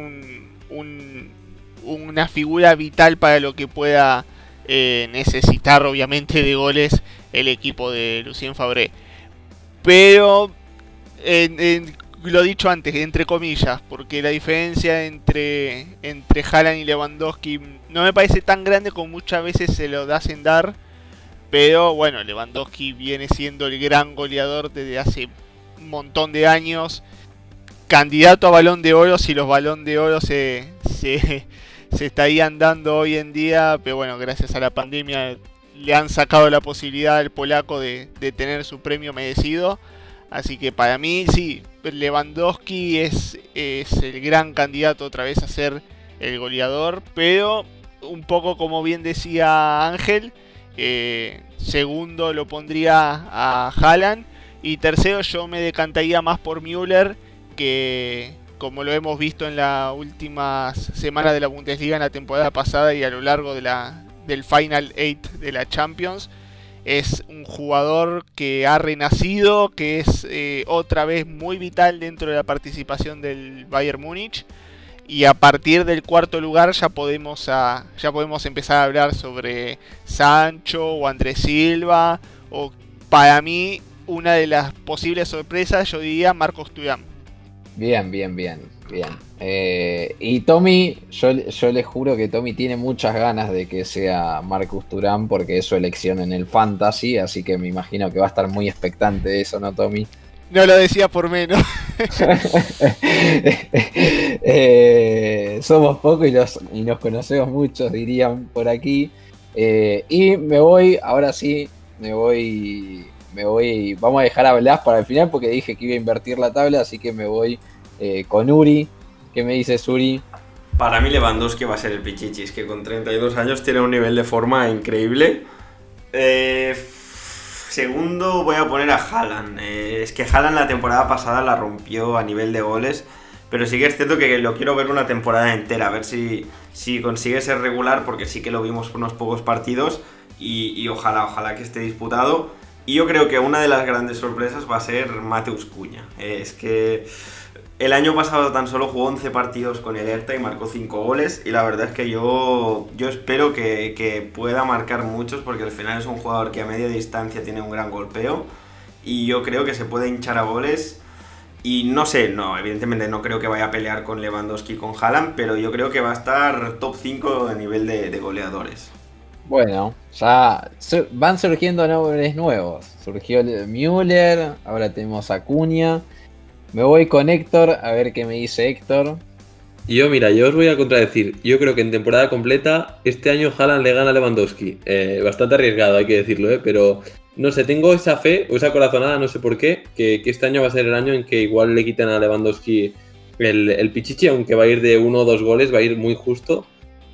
una figura vital para lo que pueda eh, necesitar obviamente de goles el equipo de Lucien Fabré. Pero, en, lo dicho antes, entre comillas, porque la diferencia entre, entre Haaland y Lewandowski no me parece tan grande como muchas veces se lo da en dar. Pero bueno, Lewandowski viene siendo el gran goleador desde hace un montón de años. Candidato a balón de oro si los balón de oro se, se estarían dando hoy en día, pero bueno, gracias a la pandemia le han sacado la posibilidad al polaco de, tener su premio merecido. Así que para mí sí, Lewandowski es, es el gran candidato otra vez a ser el goleador, pero un poco como bien decía Ángel, eh, segundo lo pondría a Haaland y tercero yo me decantaría más por Müller que, como lo hemos visto en las últimas semanas de la Bundesliga en la temporada pasada y a lo largo de la, del Final 8 de la Champions. Es un jugador que ha renacido, que es eh, otra vez muy vital dentro de la participación del Bayern Múnich. Y a partir del cuarto lugar ya podemos, ya podemos empezar a hablar sobre Sancho o Andrés Silva. O para mí, una de las posibles sorpresas, yo diría Marcos Thuram. Bien, bien, bien, bien. Eh, y Tommy, yo, yo les juro que Tommy tiene muchas ganas de que sea Marcus Turán porque es su elección en el Fantasy, así que me imagino que va a estar muy expectante de eso, ¿no, Tommy? No lo decía por menos. *laughs* Eh, somos pocos y, y, nos conocemos muchos, dirían por aquí. Eh, y me voy, ahora sí, me voy me voy, vamos a dejar a Blas para el final porque dije que iba a invertir la tabla, así que me voy eh, con Uri. ¿Qué me dices, Uri? Para mí Lewandowski va a ser el Pichichis, que con 32 años tiene un nivel de forma increíble. Eh, segundo voy a poner a Haaland. Eh, es que Haaland la temporada pasada la rompió a nivel de goles, pero sí que es cierto que lo quiero ver una temporada entera, a ver si, si consigue ser regular, porque sí que lo vimos por unos pocos partidos y, y ojalá, ojalá que esté disputado. Y yo creo que una de las grandes sorpresas va a ser Mateus Cuña. Es que el año pasado tan solo jugó 11 partidos con el Hertha y marcó 5 goles. Y la verdad es que yo, yo espero que, pueda marcar muchos porque al final es un jugador que a media distancia tiene un gran golpeo. Y yo creo que se puede hinchar a goles. Y no sé, no, evidentemente no creo que vaya a pelear con Lewandowski y con Haaland, pero yo creo que va a estar top 5 a nivel de goleadores. Bueno, ya van surgiendo nombres nuevos. Surgió Müller, ahora tenemos Acuña. Me voy con Héctor, a ver qué me dice Héctor. Yo, mira, yo os voy a contradecir. Yo creo que en temporada completa, este año Haaland le gana a Lewandowski. Eh, bastante arriesgado, hay que decirlo, ¿eh? pero no sé, tengo esa fe o esa corazonada, no sé por qué, que, este año va a ser el año en que igual le quiten a Lewandowski el, el pichichi, aunque va a ir de uno o dos goles, va a ir muy justo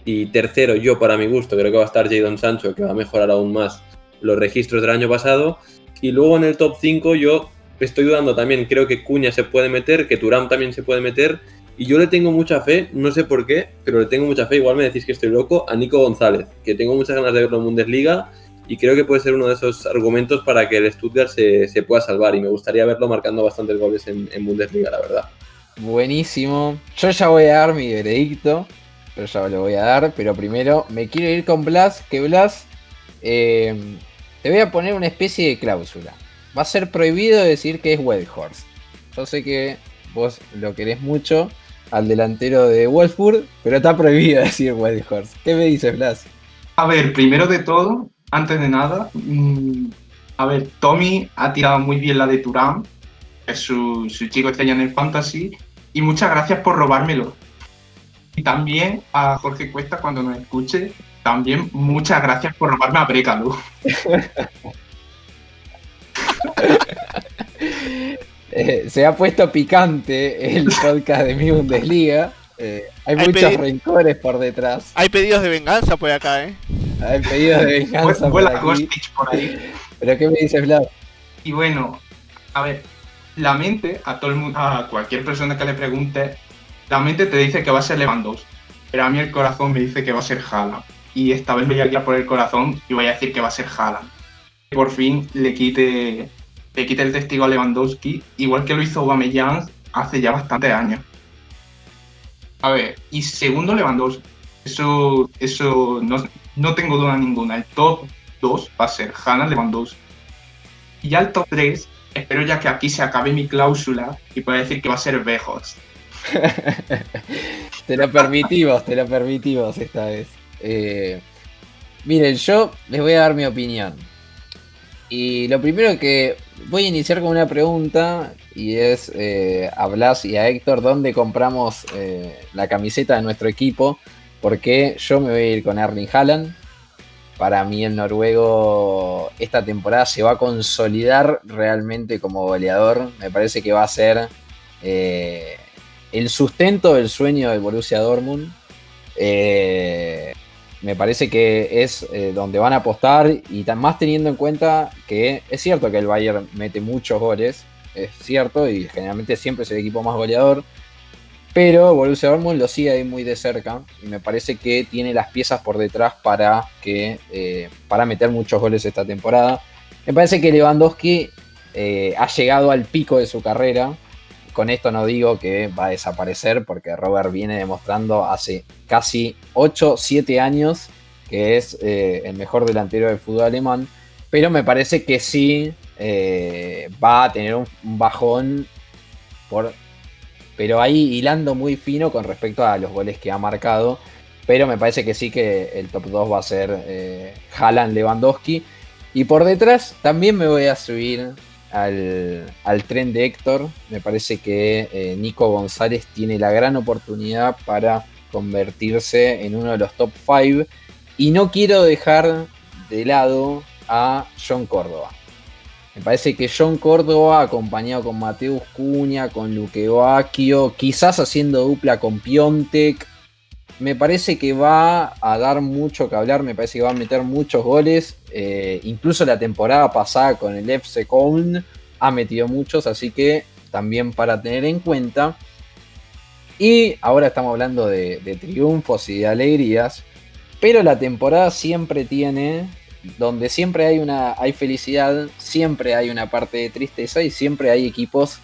Y tercero, yo para mi gusto, creo que va a estar Jadon Sancho, que va a mejorar aún más los registros del año pasado. Y luego en el top 5 yo estoy dudando también, creo que Cuña se puede meter, que Turán también se puede meter. Y yo le tengo mucha fe, no sé por qué, pero le tengo mucha fe, igual me decís que estoy loco, a Nico González, que tengo muchas ganas de verlo en Bundesliga y creo que puede ser uno de esos argumentos para que el Stuttgart se, se pueda salvar y me gustaría verlo marcando bastantes goles en, en, Bundesliga, la verdad. Buenísimo. Yo ya voy a dar mi veredicto, pero ya lo voy a dar, pero primero me quiero ir con Blas, que Blas, eh, te voy a poner una especie de cláusula. Va a ser prohibido decir que es Weghorst. Yo sé que vos lo querés mucho, al delantero de Wolfsburg, pero está prohibido *laughs* decir Weghorst. ¿Qué me dices, Blas? A ver, primero de todo, antes de nada, mmm, a ver, Tommy ha tirado muy bien la de que es su, su chico estrella en el Fantasy, y muchas gracias por robármelo. Y también a Jorge Cuesta, cuando nos escuche, también muchas gracias por robarme a Brecalo. *laughs* eh, se ha puesto picante el podcast de mi Bundesliga. Eh, hay, hay, muchos rencores por detrás. Hay pedidos de venganza por acá, ¿eh? Hay pedidos de *laughs* venganza por, aquí. por ahí. ¿Pero qué me dices, Vlad? Y bueno, a ver, la mente, a todo el mundo, a cualquier persona que le pregunte, la mente te dice que va a ser Lewandowski. Pero a mí el corazón me dice que va a ser Haaland. Y esta vez me voy a ir por el corazón y voy a decir que va a ser Haaland. Por fin le quite, le quite el testigo a Lewandowski, igual que lo hizo Aubameyang hace ya bastantes años. A ver, y segundo Lewandowski. Eso, eso no, no tengo duda ninguna. El top 2 va a ser Haaland Lewandowski. Y ya el top 3, espero ya que aquí se acabe mi cláusula y pueda decir que va a ser Bejos. *laughs* te lo permitimos, te lo permitimos esta vez. Eh, miren, yo les voy a dar mi opinión. Y lo primero que voy a iniciar con una pregunta y es eh, a Blas y a Héctor dónde compramos eh, la camiseta de nuestro equipo. Porque yo me voy a ir con Erling Haaland. Para mí el noruego esta temporada se va a consolidar realmente como goleador. Me parece que va a ser el sustento del sueño del Borussia Dortmund. Eh, me parece que es eh, donde van a apostar y más teniendo en cuenta que es cierto que el Bayern mete muchos goles, es cierto, y generalmente siempre es el equipo más goleador, pero Borussia Dortmund lo sigue ahí muy de cerca y me parece que tiene las piezas por detrás para, que, eh, para meter muchos goles esta temporada. Me parece que Lewandowski ha llegado al pico de su carrera. Con esto no digo que va a desaparecer porque Robert viene demostrando hace casi 8, 7 años que es eh, el mejor delantero del fútbol alemán. Pero me parece que sí eh, va a tener un, bajón por pero ahí hilando muy fino con respecto a los goles que ha marcado. Pero me parece que sí que el top 2 va a ser eh, Lewandowski. Y por detrás también me voy a subir al, al tren de Héctor. Me parece que eh, Nico González tiene la gran oportunidad para convertirse en uno de los top 5. Y no quiero dejar de lado a John Córdoba. Me parece que John Córdoba, acompañado con Mateus Cuña, con Luque Bacchio, quizás haciendo dupla con Piontek, me parece que va a dar mucho que hablar, me parece que va a meter muchos goles. Eh, incluso la temporada pasada con el FC Köln ha metido muchos, así que también para tener en cuenta. Y ahora estamos hablando de, triunfos y de alegrías, pero la temporada siempre tiene donde siempre hay una hay felicidad, siempre hay una parte de tristeza y siempre hay equipos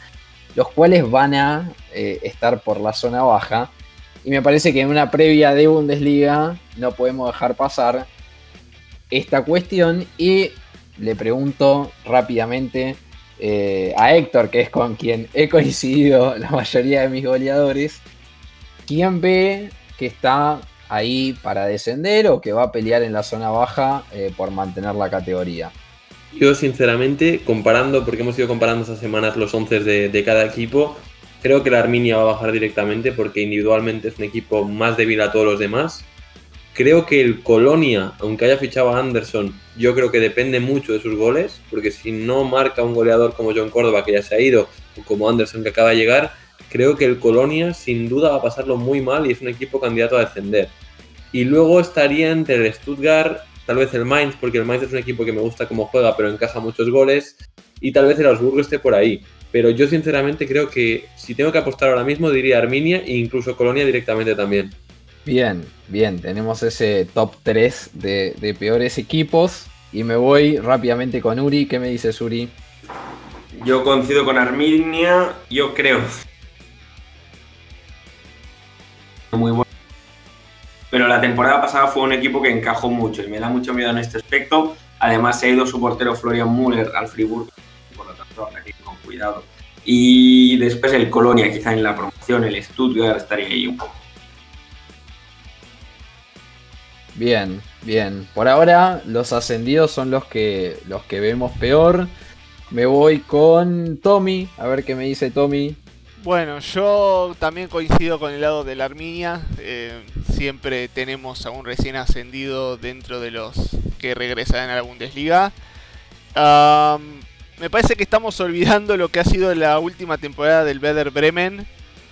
los cuales van a eh, estar por la zona baja. Y me parece que en una previa de Bundesliga no podemos dejar pasar esta cuestión. Y le pregunto rápidamente eh, a Héctor, que es con quien he coincidido *laughs* la mayoría de mis goleadores, ¿quién ve que está ahí para descender o que va a pelear en la zona baja eh, por mantener la categoría? Yo sinceramente, comparando, porque hemos ido comparando estas semanas los 11 de, de, cada equipo, creo que la Arminia va a bajar directamente porque individualmente es un equipo más débil a todos los demás. Creo que el Colonia, aunque haya fichado a Anderson, yo creo que depende mucho de sus goles, porque si no marca un goleador como John Córdoba, que ya se ha ido, o como Anderson, que acaba de llegar, creo que el Colonia sin duda va a pasarlo muy mal y es un equipo candidato a descender. Y luego estaría entre el Stuttgart, tal vez el Mainz, porque el Mainz es un equipo que me gusta cómo juega, pero encaja muchos goles. Y tal vez el Augsburgo esté por ahí. Pero yo sinceramente creo que si tengo que apostar ahora mismo diría Arminia e incluso Colonia directamente también. Bien, bien, tenemos ese top 3 de, de peores equipos. Y me voy rápidamente con Uri. ¿Qué me dices, Uri? Yo coincido con Arminia, yo creo. Muy bueno. Pero la temporada pasada fue un equipo que encajó mucho y me da mucho miedo en este aspecto. Además, se ha ido su portero Florian Müller al Friburgo, cuidado. Y después el Colonia, quizá en la promoción, el Stuttgart estaría ahí un poco. Bien, bien. Por ahora los ascendidos son los que los que vemos peor. Me voy con Tommy, a ver qué me dice Tommy. Bueno, yo también coincido con el lado de la Arminia. Eh, siempre tenemos a un recién ascendido dentro de los que regresarán a la Bundesliga. Um, me parece que estamos olvidando lo que ha sido la última temporada del Werder Bremen.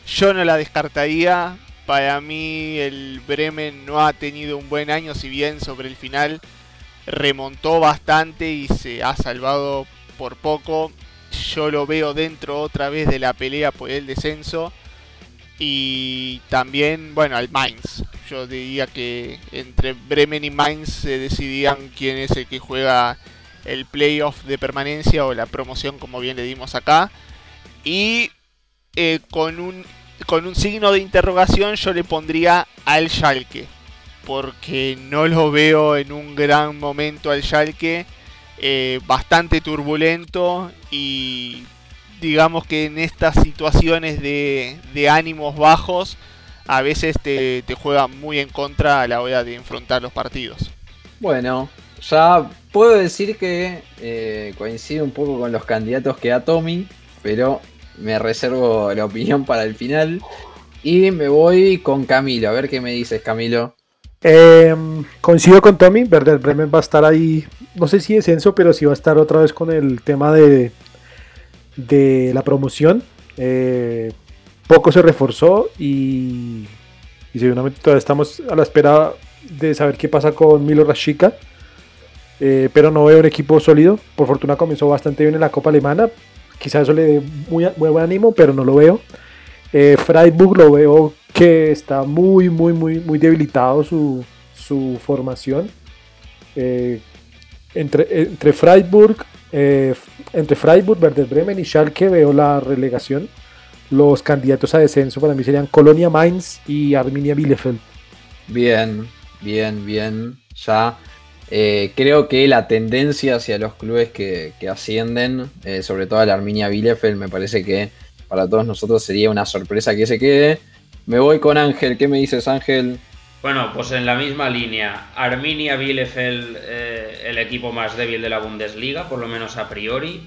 Yo no la descartaría. Para mí el Bremen no ha tenido un buen año, si bien sobre el final remontó bastante y se ha salvado por poco. Yo lo veo dentro otra vez de la pelea por el descenso. Y también, bueno, al Mainz. Yo diría que entre Bremen y Mainz se decidían quién es el que juega el playoff de permanencia o la promoción, como bien le dimos acá. Y eh, con un con un signo de interrogación yo le pondría al Schalke. Porque no lo veo en un gran momento al Schalke. Eh, bastante turbulento y digamos que en estas situaciones de, ánimos bajos a veces te, juega muy en contra a la hora de enfrentar los partidos. Bueno, ya puedo decir que eh, coincido un poco con los candidatos que da Tommy, pero me reservo la opinión para el final. Y me voy con Camilo. A ver qué me dices, Camilo. Em, coincido con Tommy. Werder Bremen va a estar ahí. No sé si descenso, pero sí va a estar otra vez con el tema de, de la promoción. Eh, poco se reforzó y, y seguramente todavía estamos a la espera de saber qué pasa con Milo Rashica. Eh, pero no veo un equipo sólido. Por fortuna comenzó bastante bien en la Copa Alemana, Quizás eso le dé muy, buen ánimo, pero no lo veo. Eh, Freiburg lo veo que está muy, muy, muy, muy debilitado su, formación. Eh, entre, entre Freiburg, eh, entre Freiburg, Werder Bremen y Schalke veo la relegación. Los candidatos a descenso para mí serían Colonia Mainz y Arminia Bielefeld. Bien, bien, bien. Ya eh, creo que la tendencia hacia los clubes que, ascienden, eh, sobre todo a la Arminia Bielefeld, me parece que para todos nosotros sería una sorpresa que se quede. Me voy con Ángel, ¿qué me dices Ángel? Bueno, pues en la misma línea, Arminia Bielefeld, eh, el equipo más débil de la Bundesliga, por lo menos a priori.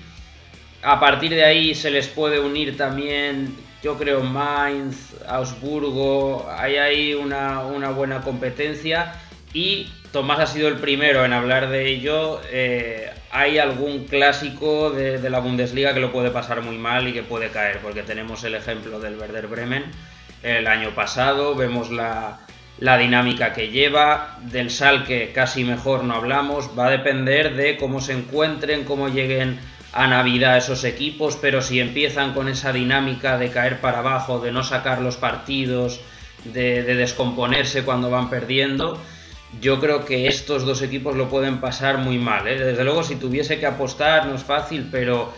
A partir de ahí se les puede unir también, yo creo, Mainz, Augsburgo, hay ahí una, una buena competencia y Tomás ha sido el primero en hablar de ello. Eh, hay algún clásico de, la Bundesliga que lo puede pasar muy mal y que puede caer, porque tenemos el ejemplo del Werder Bremen el año pasado, vemos la, dinámica que lleva, del Sal que casi mejor no hablamos, va a depender de cómo se encuentren, cómo lleguen a Navidad esos equipos, pero si empiezan con esa dinámica de caer para abajo, de no sacar los partidos, de descomponerse cuando van perdiendo, yo creo que estos dos equipos lo pueden pasar muy mal. ¿eh? Desde luego, si tuviese que apostar, no es fácil, pero.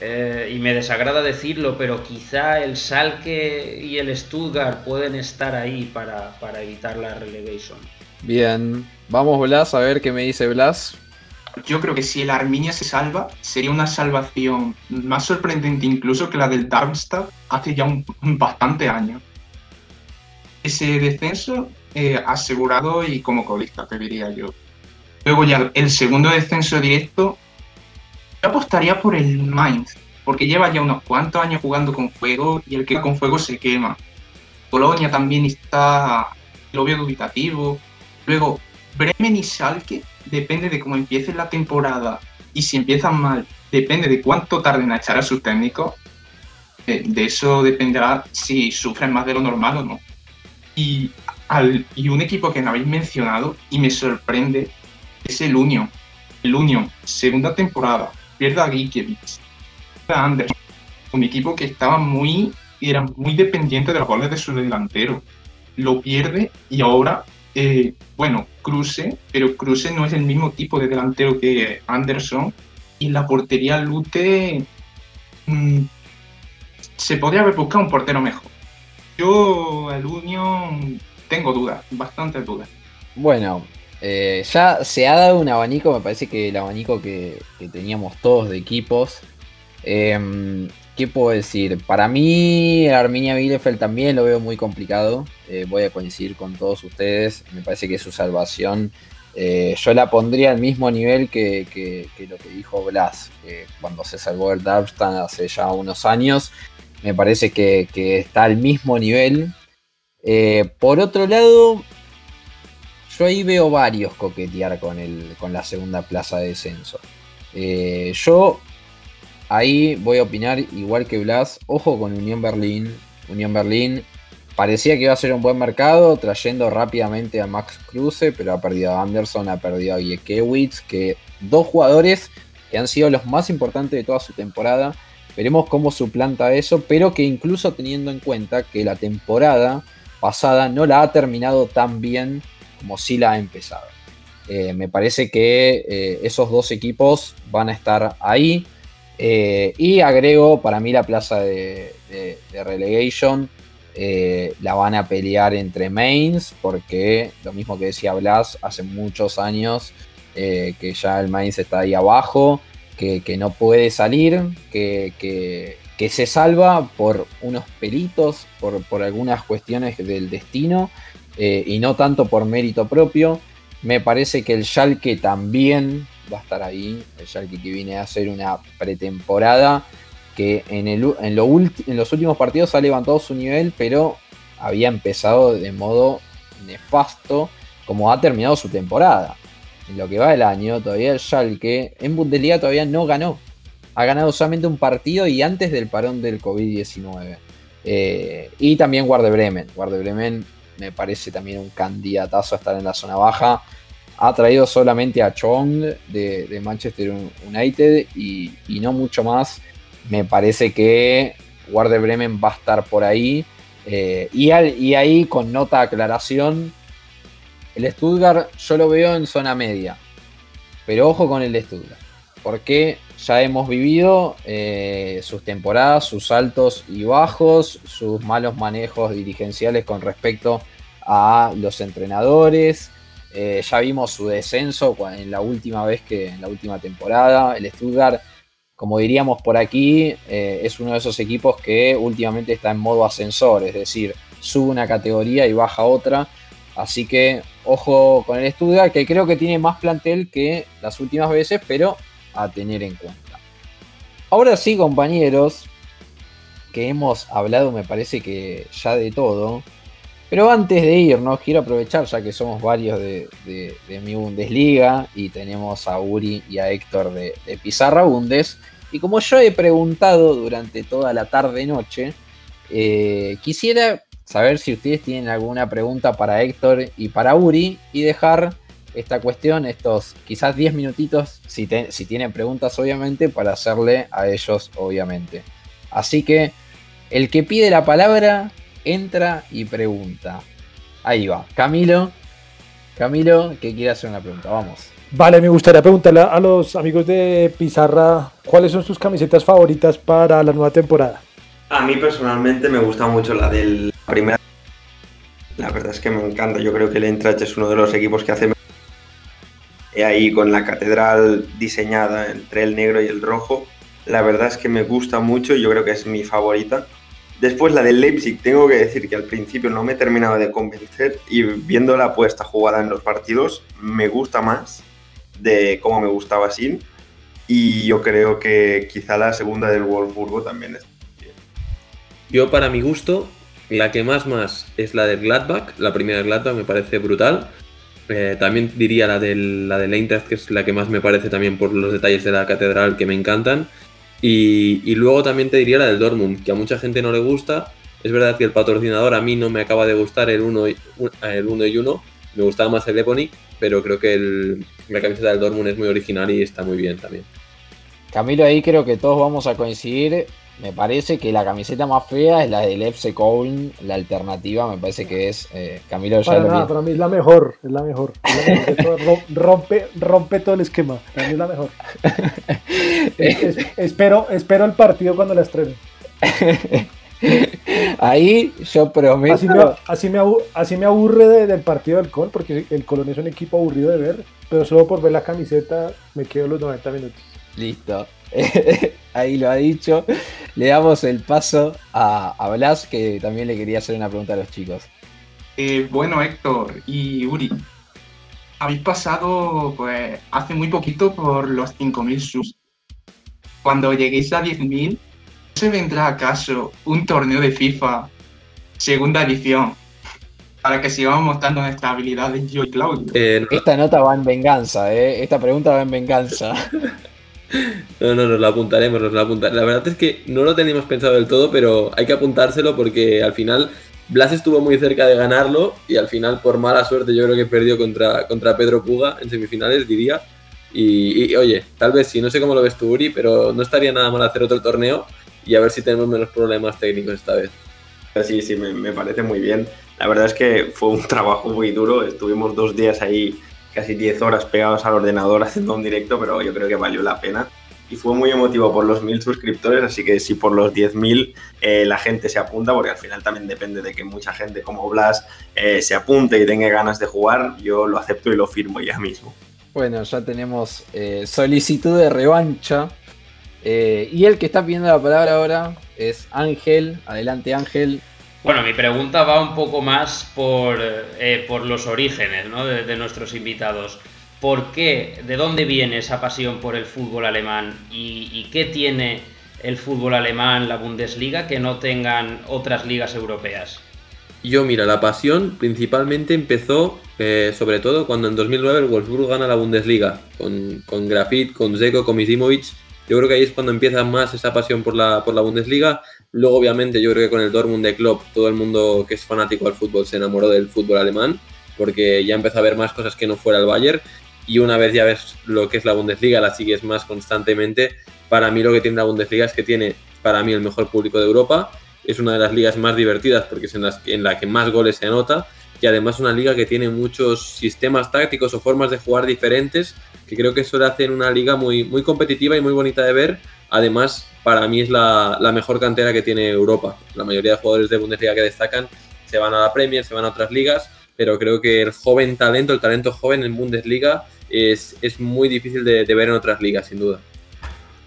Eh, y me desagrada decirlo, pero quizá el Salke y el Stuttgart pueden estar ahí para, evitar la relegation. Bien, vamos Blas, a ver qué me dice Blas. Yo creo que si el Arminia se salva, sería una salvación más sorprendente incluso que la del Darmstadt hace ya un, bastante años. Ese descenso eh, asegurado y como colista, te diría yo. Luego ya el segundo descenso directo, yo apostaría por el Mainz, porque lleva ya unos cuantos años jugando con fuego y el que con fuego se quema. Colonia también está, lo veo dubitativo. Luego, Bremen y Schalke, depende de cómo empiece la temporada y si empiezan mal, depende de cuánto tarden a echar a sus técnicos. De, de eso dependerá si sufren más de lo normal o no. Y y un equipo que no habéis mencionado y me sorprende es el Union. El Union, segunda temporada, pierde a Gikiewicz, a Anderson, un equipo que estaba muy, era muy dependiente de los goles de su delantero. Lo pierde y ahora, eh, bueno, Cruce, pero Cruce no es el mismo tipo de delantero que Anderson. Y la portería Lute mm, se podría haber buscado un portero mejor. Yo, el Union, tengo dudas, bastantes dudas. Bueno, eh, ya se ha dado un abanico, me parece que el abanico que, teníamos todos de equipos. Em, ¿Qué puedo decir? Para mí, Arminia Bielefeld también lo veo muy complicado. Eh, voy a coincidir con todos ustedes. Me parece que su salvación eh, yo la pondría al mismo nivel que, lo que dijo Blas cuando se salvó el Darmstadt hace ya unos años. Me parece que, está al mismo nivel. Por otro lado, yo ahí veo varios coquetear con, el, con la segunda plaza de descenso. Eh, yo ahí voy a opinar igual que Blas. Ojo con Unión Berlín. Unión Berlín parecía que iba a ser un buen mercado, trayendo rápidamente a Max Kruse, pero ha perdido a Anderson, ha perdido a Giekewicz, que dos jugadores que han sido los más importantes de toda su temporada. Veremos cómo suplanta eso, pero que incluso teniendo en cuenta que la temporada pasada no la ha terminado tan bien como si la ha empezado. Eh, me parece que eh, esos dos equipos van a estar ahí. Eh, y agrego, para mí la plaza de, relegation la van a pelear entre Mainz, porque lo mismo que decía Blas, hace muchos años que ya el Mainz está ahí abajo, que, no puede salir, que, se salva por unos pelitos, por, por algunas cuestiones del destino eh, y no tanto por mérito propio. Me parece que el Schalke también va a estar ahí. El Schalke que viene a hacer una pretemporada que en, el, en, los últimos partidos ha levantado su nivel, pero había empezado de modo nefasto como ha terminado su temporada. En lo que va del año, todavía el Schalke en Bundesliga todavía no ganó. Ha ganado solamente un partido y antes del parón del COVID-19. Eh, y también Guarde Bremen. Guarde Bremen me parece también un candidatazo a estar en la zona baja. Ha traído solamente a Chong de, Manchester United y, no mucho más. Me parece que Werder Bremen va a estar por ahí. Eh, y, y, ahí, con nota aclaración, el Stuttgart yo lo veo en zona media. Pero ojo con el Stuttgart. Porque ya hemos vivido eh, sus temporadas, sus altos y bajos, sus malos manejos dirigenciales con respecto a los entrenadores. Eh, ya vimos su descenso en la última vez que en la última temporada. El Stuttgart, como diríamos por aquí, eh, es uno de esos equipos que últimamente está en modo ascensor, es decir, sube una categoría y baja otra. Así que ojo con el Stuttgart, que creo que tiene más plantel que las últimas veces, pero a tener en cuenta. Ahora sí, compañeros, que hemos hablado, me parece que ya de todo. Pero antes de irnos, quiero aprovechar, ya que somos varios de, mi Bundesliga y tenemos a Uri y a Héctor de, Pizarra Bundes. Y como yo he preguntado durante toda la tarde-noche, eh, quisiera saber si ustedes tienen alguna pregunta para Héctor y para Uri y dejar esta cuestión, estos quizás 10 minutitos, si, si tienen preguntas obviamente, para hacerle a ellos obviamente. Así que el que pide la palabra entra y pregunta. Ahí va. Camilo, Camilo, que quiere hacer una pregunta. Vamos. Vale, me gustaría preguntarle a los amigos de Pizarra cuáles son sus camisetas favoritas para la nueva temporada. A mí personalmente me gusta mucho la del primera. La verdad es que me encanta. Yo creo que el Eintracht es uno de los equipos que hace ahí con la catedral diseñada entre el negro y el rojo. La verdad es que me gusta mucho yo creo que es mi favorita. Después la del Leipzig, tengo que decir que al principio no me terminaba de convencer y viendo la apuesta jugada en los partidos me gusta más de cómo me gustaba Sin y yo creo que quizá la segunda del Wolfsburgo también es. Yo para mi gusto, la que más más es la del Gladbach, la primera del Gladbach me parece brutal. Eh, también diría la del, la del Eintracht, que es la que más me parece también por los detalles de la catedral que me encantan. Y, luego también te diría la del Dortmund, que a mucha gente no le gusta, Es verdad que el patrocinador a mí no me acaba de gustar el 1 y, el 1 y 1, me gustaba más el Eponic, pero creo que el, la camiseta del Dortmund es muy original y está muy bien también. Camilo, ahí creo que todos vamos a coincidir. Me parece que la camiseta más fea es la del FC Cologne, la alternativa me parece que es eh, Camilo ya Para, lo nada, vi- para mí es la mejor, es la mejor. es la rompe, rompe todo el esquema. Para mí es la mejor. *laughs* Es- es- espero, espero el partido cuando la estrenen. *laughs* Ahí yo prometo. Así me, así me, abu- así me aburre de- del partido del Col, porque el Colón es un equipo aburrido de ver, pero solo por ver la camiseta me quedo los 90 minutos. Listo. *laughs* Ahí lo ha dicho. Le damos el paso a, a Blas, que también le quería hacer una pregunta a los chicos. Eh, bueno, Héctor y Uri, habéis pasado pues hace muy poquito por los 5.000 subs. Cuando lleguéis a 10.000, ¿se vendrá acaso un torneo de FIFA segunda edición para que sigamos mostrando nuestras habilidades yo y Claudio? Eh, Esta nota va en venganza, ¿eh? Esta pregunta va en venganza. *laughs* No, no, nos la apuntaremos, nos la apuntaremos. La verdad es que no lo teníamos pensado del todo, pero hay que apuntárselo porque al final Blas estuvo muy cerca de ganarlo y al final, por mala suerte, yo creo que perdió contra, contra Pedro Puga en semifinales, diría. Y, y, oye, tal vez sí, no sé cómo lo ves tú, Uri, pero no estaría nada mal hacer otro torneo y a ver si tenemos menos problemas técnicos esta vez. Sí, sí, me, me parece muy bien. La verdad es que fue un trabajo muy duro. Estuvimos dos días ahí, casi 10 horas pegados al ordenador *laughs* haciendo un directo, pero yo creo que valió la pena. Y fue muy emotivo por los 1000 suscriptores, así que si por los 10.000 eh, la gente se apunta, porque al final también depende de que mucha gente como Blas eh, se apunte y tenga ganas de jugar, yo lo acepto y lo firmo ya mismo. Bueno, ya tenemos eh, solicitud de revancha. Eh, y el que está pidiendo la palabra ahora es Ángel. Adelante, Ángel. Bueno, mi pregunta va un poco más por, eh, por los orígenes ¿no? de, nuestros invitados. ¿Por qué? ¿De dónde viene esa pasión por el fútbol alemán? ¿Y, y qué tiene el fútbol alemán, la Bundesliga, que no tengan otras ligas europeas? Yo, mira, la pasión principalmente empezó, eh, sobre todo, cuando en 2009 el Wolfsburg gana la Bundesliga, con, con Grafit, con Zeko, con Misimovic. Yo creo que ahí es cuando empieza más esa pasión por la, por la Bundesliga. Luego, obviamente, yo creo que con el Dortmund de Klopp, todo el mundo que es fanático al fútbol se enamoró del fútbol alemán, porque ya empezó a ver más cosas que no fuera el Bayern. Y una vez ya ves lo que es la Bundesliga, la sigues más constantemente. Para mí lo que tiene la Bundesliga es que tiene, para mí, el mejor público de Europa. Es una de las ligas más divertidas porque es en, las, en la que más goles se anota. Y además una liga que tiene muchos sistemas tácticos o formas de jugar diferentes, que creo que eso le hace una liga muy, muy competitiva y muy bonita de ver. Además, para mí es la, la mejor cantera que tiene Europa. La mayoría de jugadores de Bundesliga que destacan se van a la Premier, se van a otras ligas, pero creo que el joven talento, el talento joven en Bundesliga es, es muy difícil de, ver en otras ligas, sin duda.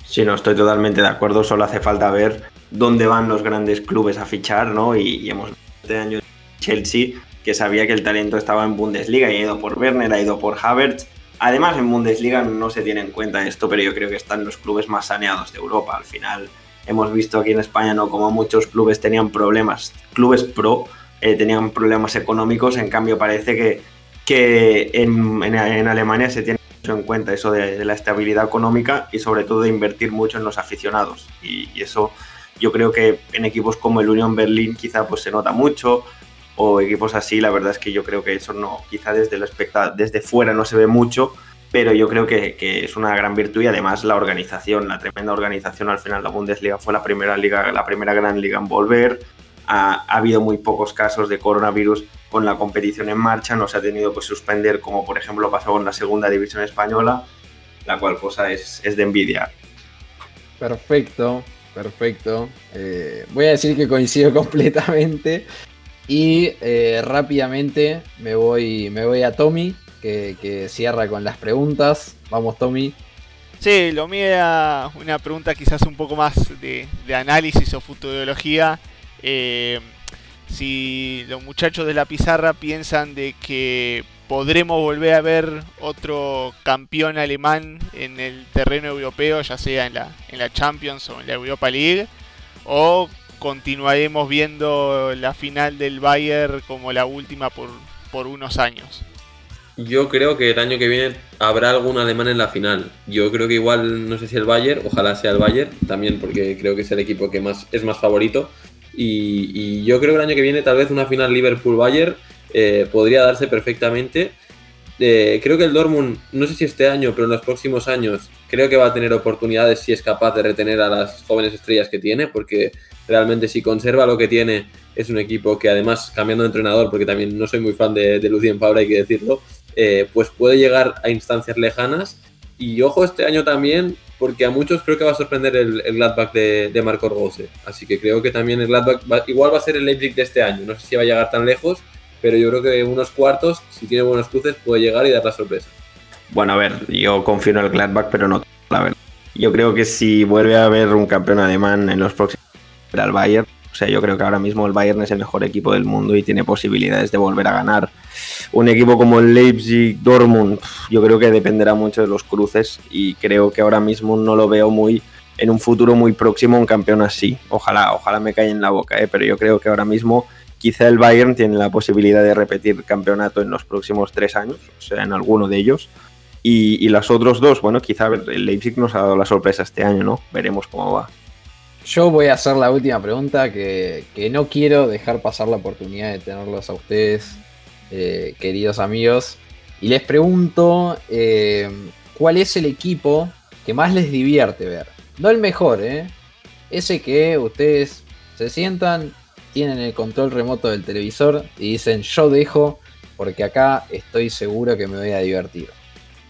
Sí, no, estoy totalmente de acuerdo, solo hace falta ver dónde van los grandes clubes a fichar, ¿no? Y, y hemos este año Chelsea, que sabía que el talento estaba en Bundesliga y ha ido por Werner, ha ido por Havertz. Además, en Bundesliga no se tiene en cuenta esto, pero yo creo que están los clubes más saneados de Europa. Al final, hemos visto aquí en España, ¿no? Como muchos clubes tenían problemas, clubes pro eh, tenían problemas económicos, en cambio parece que, que en, en, Alemania se tiene mucho en cuenta eso de, la estabilidad económica y sobre todo de invertir mucho en los aficionados. Y, y, eso yo creo que en equipos como el Union Berlin quizá pues se nota mucho o equipos así, la verdad es que yo creo que eso no, quizá desde, el desde fuera no se ve mucho, pero yo creo que, es una gran virtud y además la organización, la tremenda organización, al final la Bundesliga fue la primera liga, la primera gran liga en volver, ha, ha habido muy pocos casos de coronavirus con la competición en marcha, no se ha tenido que suspender como por ejemplo pasó con la segunda división española, la cual cosa es, es de envidiar. Perfecto, perfecto. Eh, voy a decir que coincido *laughs* completamente. Y eh, rápidamente me voy, me voy a Tommy, que, cierra con las preguntas. Vamos, Tommy. Sí, lo mío era una pregunta quizás un poco más de, de análisis o futurología. Eh, si los muchachos de la pizarra piensan de que podremos volver a ver otro campeón alemán en el terreno europeo, ya sea en la, en la Champions o en la Europa League, o continuaremos viendo la final del Bayern como la última por, por unos años. Yo creo que el año que viene habrá algún alemán en la final. Yo creo que igual, no sé si el Bayern, ojalá sea el Bayern, también porque creo que es el equipo que más es más favorito. y, yo creo que el año que viene tal vez una final Liverpool-Bayern eh, podría darse perfectamente. Eh, creo que el Dortmund, no sé si este año, pero en los próximos años, creo que va a tener oportunidades si es capaz de retener a las jóvenes estrellas que tiene, porque realmente si conserva lo que tiene, es un equipo que además, cambiando de entrenador, porque también no soy muy fan de, Lucien Favre, hay que decirlo, eh, pues puede llegar a instancias lejanas. Y ojo este año también, porque a muchos creo que va a sorprender el, el Gladbach de, Marco Rose. Así que creo que también el Gladbach igual va a ser el Leipzig de este año. No sé si va a llegar tan lejos, pero yo creo que unos cuartos, si tiene buenos cruces, puede llegar y dar la sorpresa. Bueno, a ver, yo confío en el Gladbach, pero no la verdad. Yo creo que si vuelve a haber un campeón alemán en los próximos al Bayern, o sea, yo creo que ahora mismo el Bayern es el mejor equipo del mundo y tiene posibilidades de volver a ganar. Un equipo como el Leipzig, Dortmund, yo creo que dependerá mucho de los cruces y creo que ahora mismo no lo veo muy en un futuro muy próximo un campeón así. Ojalá, ojalá me caiga en la boca, ¿eh? pero yo creo que ahora mismo quizá el Bayern tiene la posibilidad de repetir campeonato en los próximos tres años, o sea, en alguno de ellos. Y, y los otros dos, bueno, quizá el Leipzig nos ha dado la sorpresa este año, ¿no? Veremos cómo va. Yo voy a hacer la última pregunta que, no quiero dejar pasar la oportunidad de tenerlos a ustedes, eh, queridos amigos. Y les pregunto, eh, ¿cuál es el equipo que más les divierte ver? No el mejor, ¿eh? Ese que ustedes se sientan, tienen el control remoto del televisor y dicen yo dejo porque acá estoy seguro que me voy a divertir.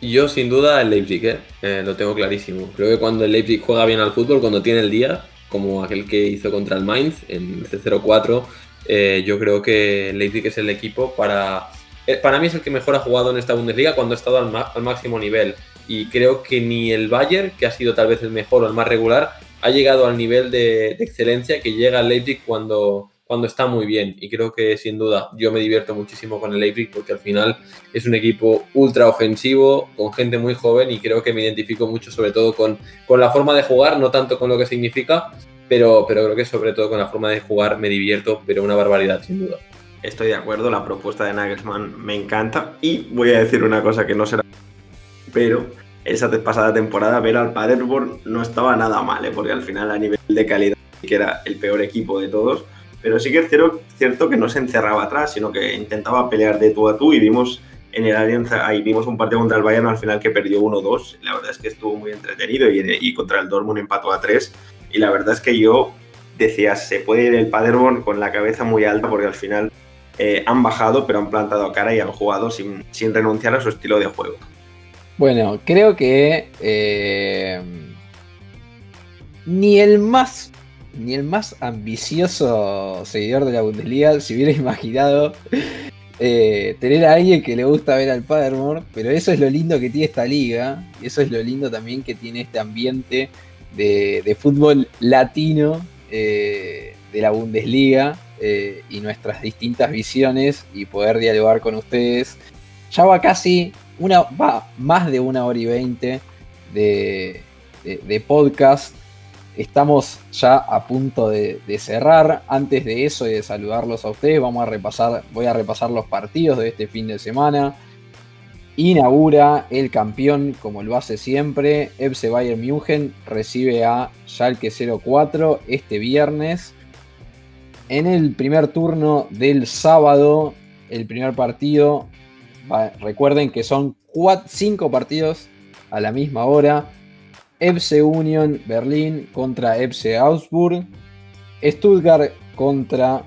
Yo sin duda el Leipzig, ¿eh? lo tengo clarísimo. Creo que cuando el Leipzig juega bien al fútbol, cuando tiene el día, como aquel que hizo contra el Mainz en C04. Eh, yo creo que Leipzig es el equipo para... Eh, para mí es el que mejor ha jugado en esta Bundesliga cuando ha estado al, máximo nivel. Y creo que ni el Bayern, que ha sido tal vez el mejor o el más regular, ha llegado al nivel de, excelencia que llega Leipzig cuando, cuando está muy bien. Y creo que sin duda yo me divierto muchísimo con el Leipzig porque al final es un equipo ultra ofensivo, con gente muy joven y creo que me identifico mucho sobre todo con, con la forma de jugar, no tanto con lo que significa, pero, pero creo que sobre todo con la forma de jugar me divierto, pero una barbaridad sin duda. Estoy de acuerdo, la propuesta de Nagelsmann me encanta y voy a decir una cosa que no será, pero esa pasada temporada ver al Paderborn no estaba nada mal, ¿eh? porque al final a nivel de calidad que era el peor equipo de todos, pero sí que es cierto, que no se encerraba atrás, sino que intentaba pelear de tú a tú y vimos en el Alianza, ahí vimos un partido contra el Bayern al final que perdió 1-2, la verdad es que estuvo muy entretenido y, y, contra el Dortmund empató a 3 y la verdad es que yo decía, se puede ir el Paderborn con la cabeza muy alta porque al final eh, han bajado pero han plantado cara y han jugado sin, renunciar a su estilo de juego. Bueno, creo que eh, ni el más ni el más ambicioso seguidor de la Bundesliga se hubiera imaginado eh, tener a alguien que le gusta ver al Paderborn, pero eso es lo lindo que tiene esta liga, y eso es lo lindo también que tiene este ambiente de, fútbol latino eh, de la Bundesliga eh, y nuestras distintas visiones y poder dialogar con ustedes. Ya va casi una, va más de una hora y veinte de, de podcast Estamos ya a punto de, cerrar. Antes de eso y de saludarlos a ustedes, vamos a repasar, voy a repasar los partidos de este fin de semana. Inaugura el campeón, como lo hace siempre. FC Bayern München recibe a Schalke 04 este viernes. En el primer turno del sábado, el primer partido, recuerden que son 5 partidos a la misma hora. FC Union Berlín contra FC Augsburg, Stuttgart contra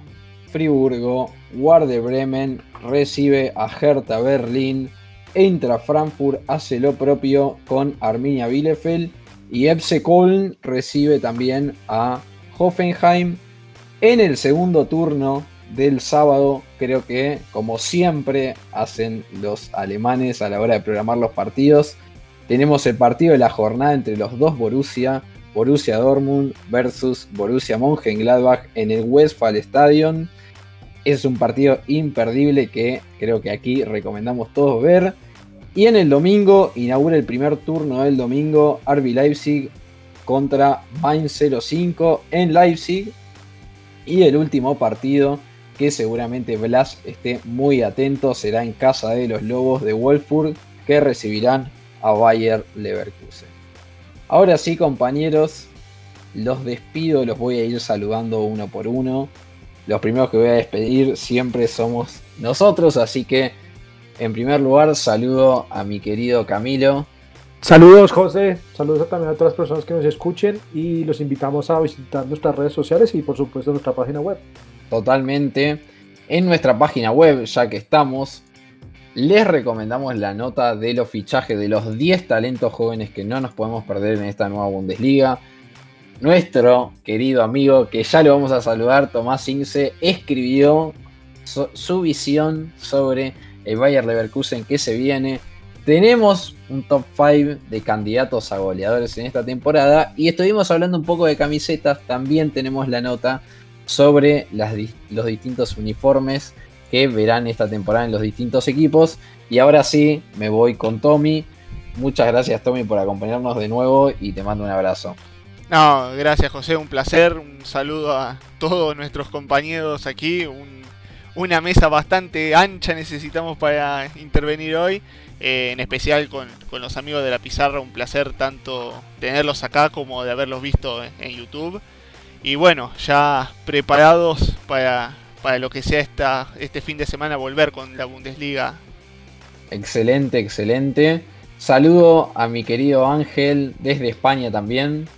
Friburgo, Warde Bremen recibe a Hertha Berlín, Eintracht Frankfurt hace lo propio con Arminia Bielefeld y FC Köln recibe también a Hoffenheim. En el segundo turno del sábado, creo que como siempre hacen los alemanes a la hora de programar los partidos, tenemos el partido de la jornada entre los dos Borussia, Borussia Dortmund versus Borussia Mönchengladbach en el Westfall Stadion. Es un partido imperdible que creo que aquí recomendamos todos ver. Y en el domingo inaugura el primer turno del domingo RB Leipzig contra Mainz 05 en Leipzig. Y el último partido que seguramente Blas esté muy atento será en casa de los Lobos de Wolfsburg que recibirán a Bayer Leverkusen. Ahora sí, compañeros, los despido, los voy a ir saludando uno por uno. Los primeros que voy a despedir siempre somos nosotros, así que en primer lugar saludo a mi querido Camilo. Saludos José, saludos también a todas las personas que nos escuchen y los invitamos a visitar nuestras redes sociales y por supuesto nuestra página web. Totalmente. En nuestra página web, ya que estamos, les recomendamos la nota de los fichajes de los 10 talentos jóvenes que no nos podemos perder en esta nueva Bundesliga. Nuestro querido amigo, que ya lo vamos a saludar, Tomás Ince, escribió su visión sobre el Bayer Leverkusen que se viene. Tenemos un top 5 de candidatos a goleadores en esta temporada y estuvimos hablando un poco de camisetas. También tenemos la nota sobre los distintos uniformes que verán esta temporada en los distintos equipos. Y ahora sí, me voy con Tommy. Muchas gracias Tommy por acompañarnos de nuevo y te mando un abrazo. No, gracias José, un placer. Un saludo a todos nuestros compañeros aquí. una mesa bastante ancha necesitamos para intervenir hoy. Eh, en especial con, los amigos de la pizarra, un placer tanto tenerlos acá como de haberlos visto en YouTube. Y bueno, ya preparados para, para lo que sea esta, este fin de semana volver con la Bundesliga. Excelente, excelente. Saludo a mi querido Ángel desde España también.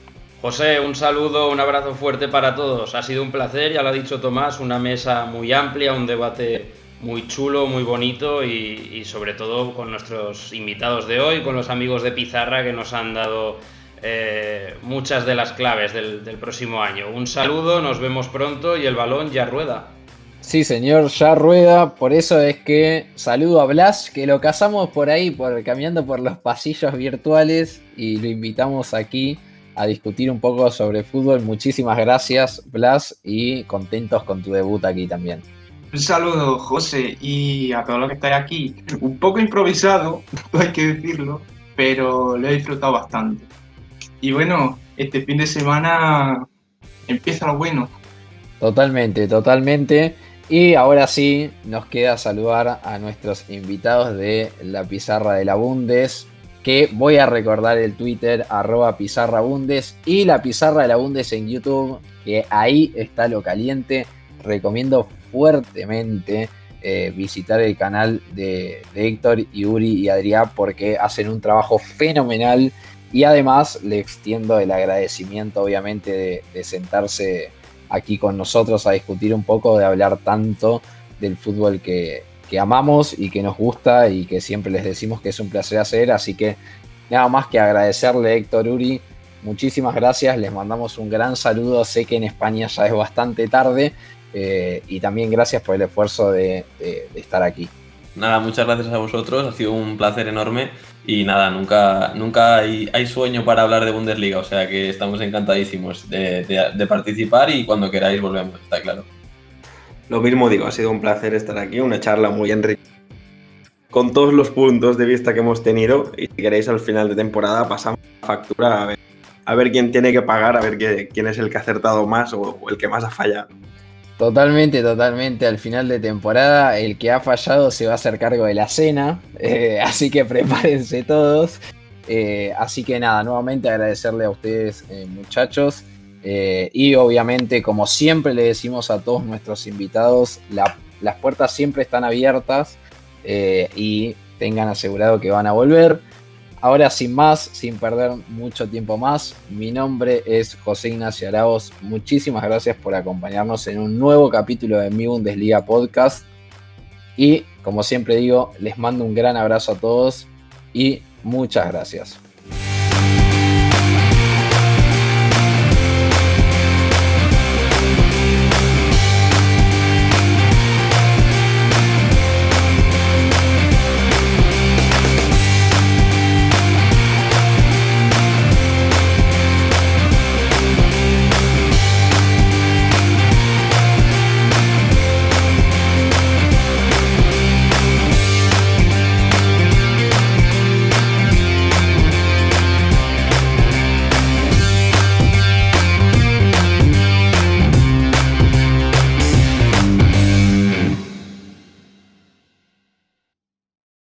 José, un saludo, un abrazo fuerte para todos. Ha sido un placer, ya lo ha dicho Tomás, una mesa muy amplia, un debate muy chulo, muy bonito y, sobre todo con nuestros invitados de hoy, con los amigos de Pizarra que nos han dado eh, muchas de las claves del, próximo año. Un saludo, nos vemos pronto y el balón ya rueda. Sí, señor, ya rueda. Por eso es que saludo a Blas, que lo cazamos por ahí, por, caminando por los pasillos virtuales y lo invitamos aquí a discutir un poco sobre fútbol. Muchísimas gracias, Blas, y contentos con tu debut aquí también. Un saludo, José, y a todos los que estáis aquí. Un poco improvisado, *laughs* hay que decirlo, pero lo he disfrutado bastante. Y bueno, este fin de semana empieza lo bueno. Totalmente, totalmente. Y ahora sí, nos queda saludar a nuestros invitados de la pizarra de la Bundes, que voy a recordar el Twitter, arroba pizarra Bundes, y la pizarra de la Bundes en YouTube, que ahí está lo caliente. Recomiendo fuertemente eh, visitar el canal de, de Héctor, Yuri y Adrián porque hacen un trabajo fenomenal y además le extiendo el agradecimiento, obviamente, de, sentarse aquí con nosotros a discutir un poco, de hablar tanto del fútbol que, amamos y que nos gusta y que siempre les decimos que es un placer hacer. Así que nada más que agradecerle, Héctor Uri. Muchísimas gracias, les mandamos un gran saludo. Sé que en España ya es bastante tarde eh, y también gracias por el esfuerzo de estar aquí. Nada, muchas gracias a vosotros, ha sido un placer enorme y nada, nunca, nunca hay, sueño para hablar de Bundesliga, o sea que estamos encantadísimos de, participar y cuando queráis volvemos, está claro. Lo mismo digo, ha sido un placer estar aquí, una charla muy enriquecedora con todos los puntos de vista que hemos tenido y si queréis al final de temporada pasamos la factura a ver, a ver quién tiene que pagar, a ver quién es el que ha acertado más o el que más ha fallado. Totalmente, totalmente. Al final de temporada, el que ha fallado se va a hacer cargo de la cena. *laughs* Eh, así que prepárense todos. Eh, así que nada, nuevamente agradecerle a ustedes, eh, muchachos. y obviamente, como siempre le decimos a todos nuestros invitados, las puertas siempre están abiertas y tengan asegurado que van a volver. Ahora sin más, sin perder mucho tiempo más, mi nombre es José Ignacio Araos. Muchísimas gracias por acompañarnos en un nuevo capítulo de mi Bundesliga Podcast. Y como siempre digo, les mando un gran abrazo a todos y muchas gracias.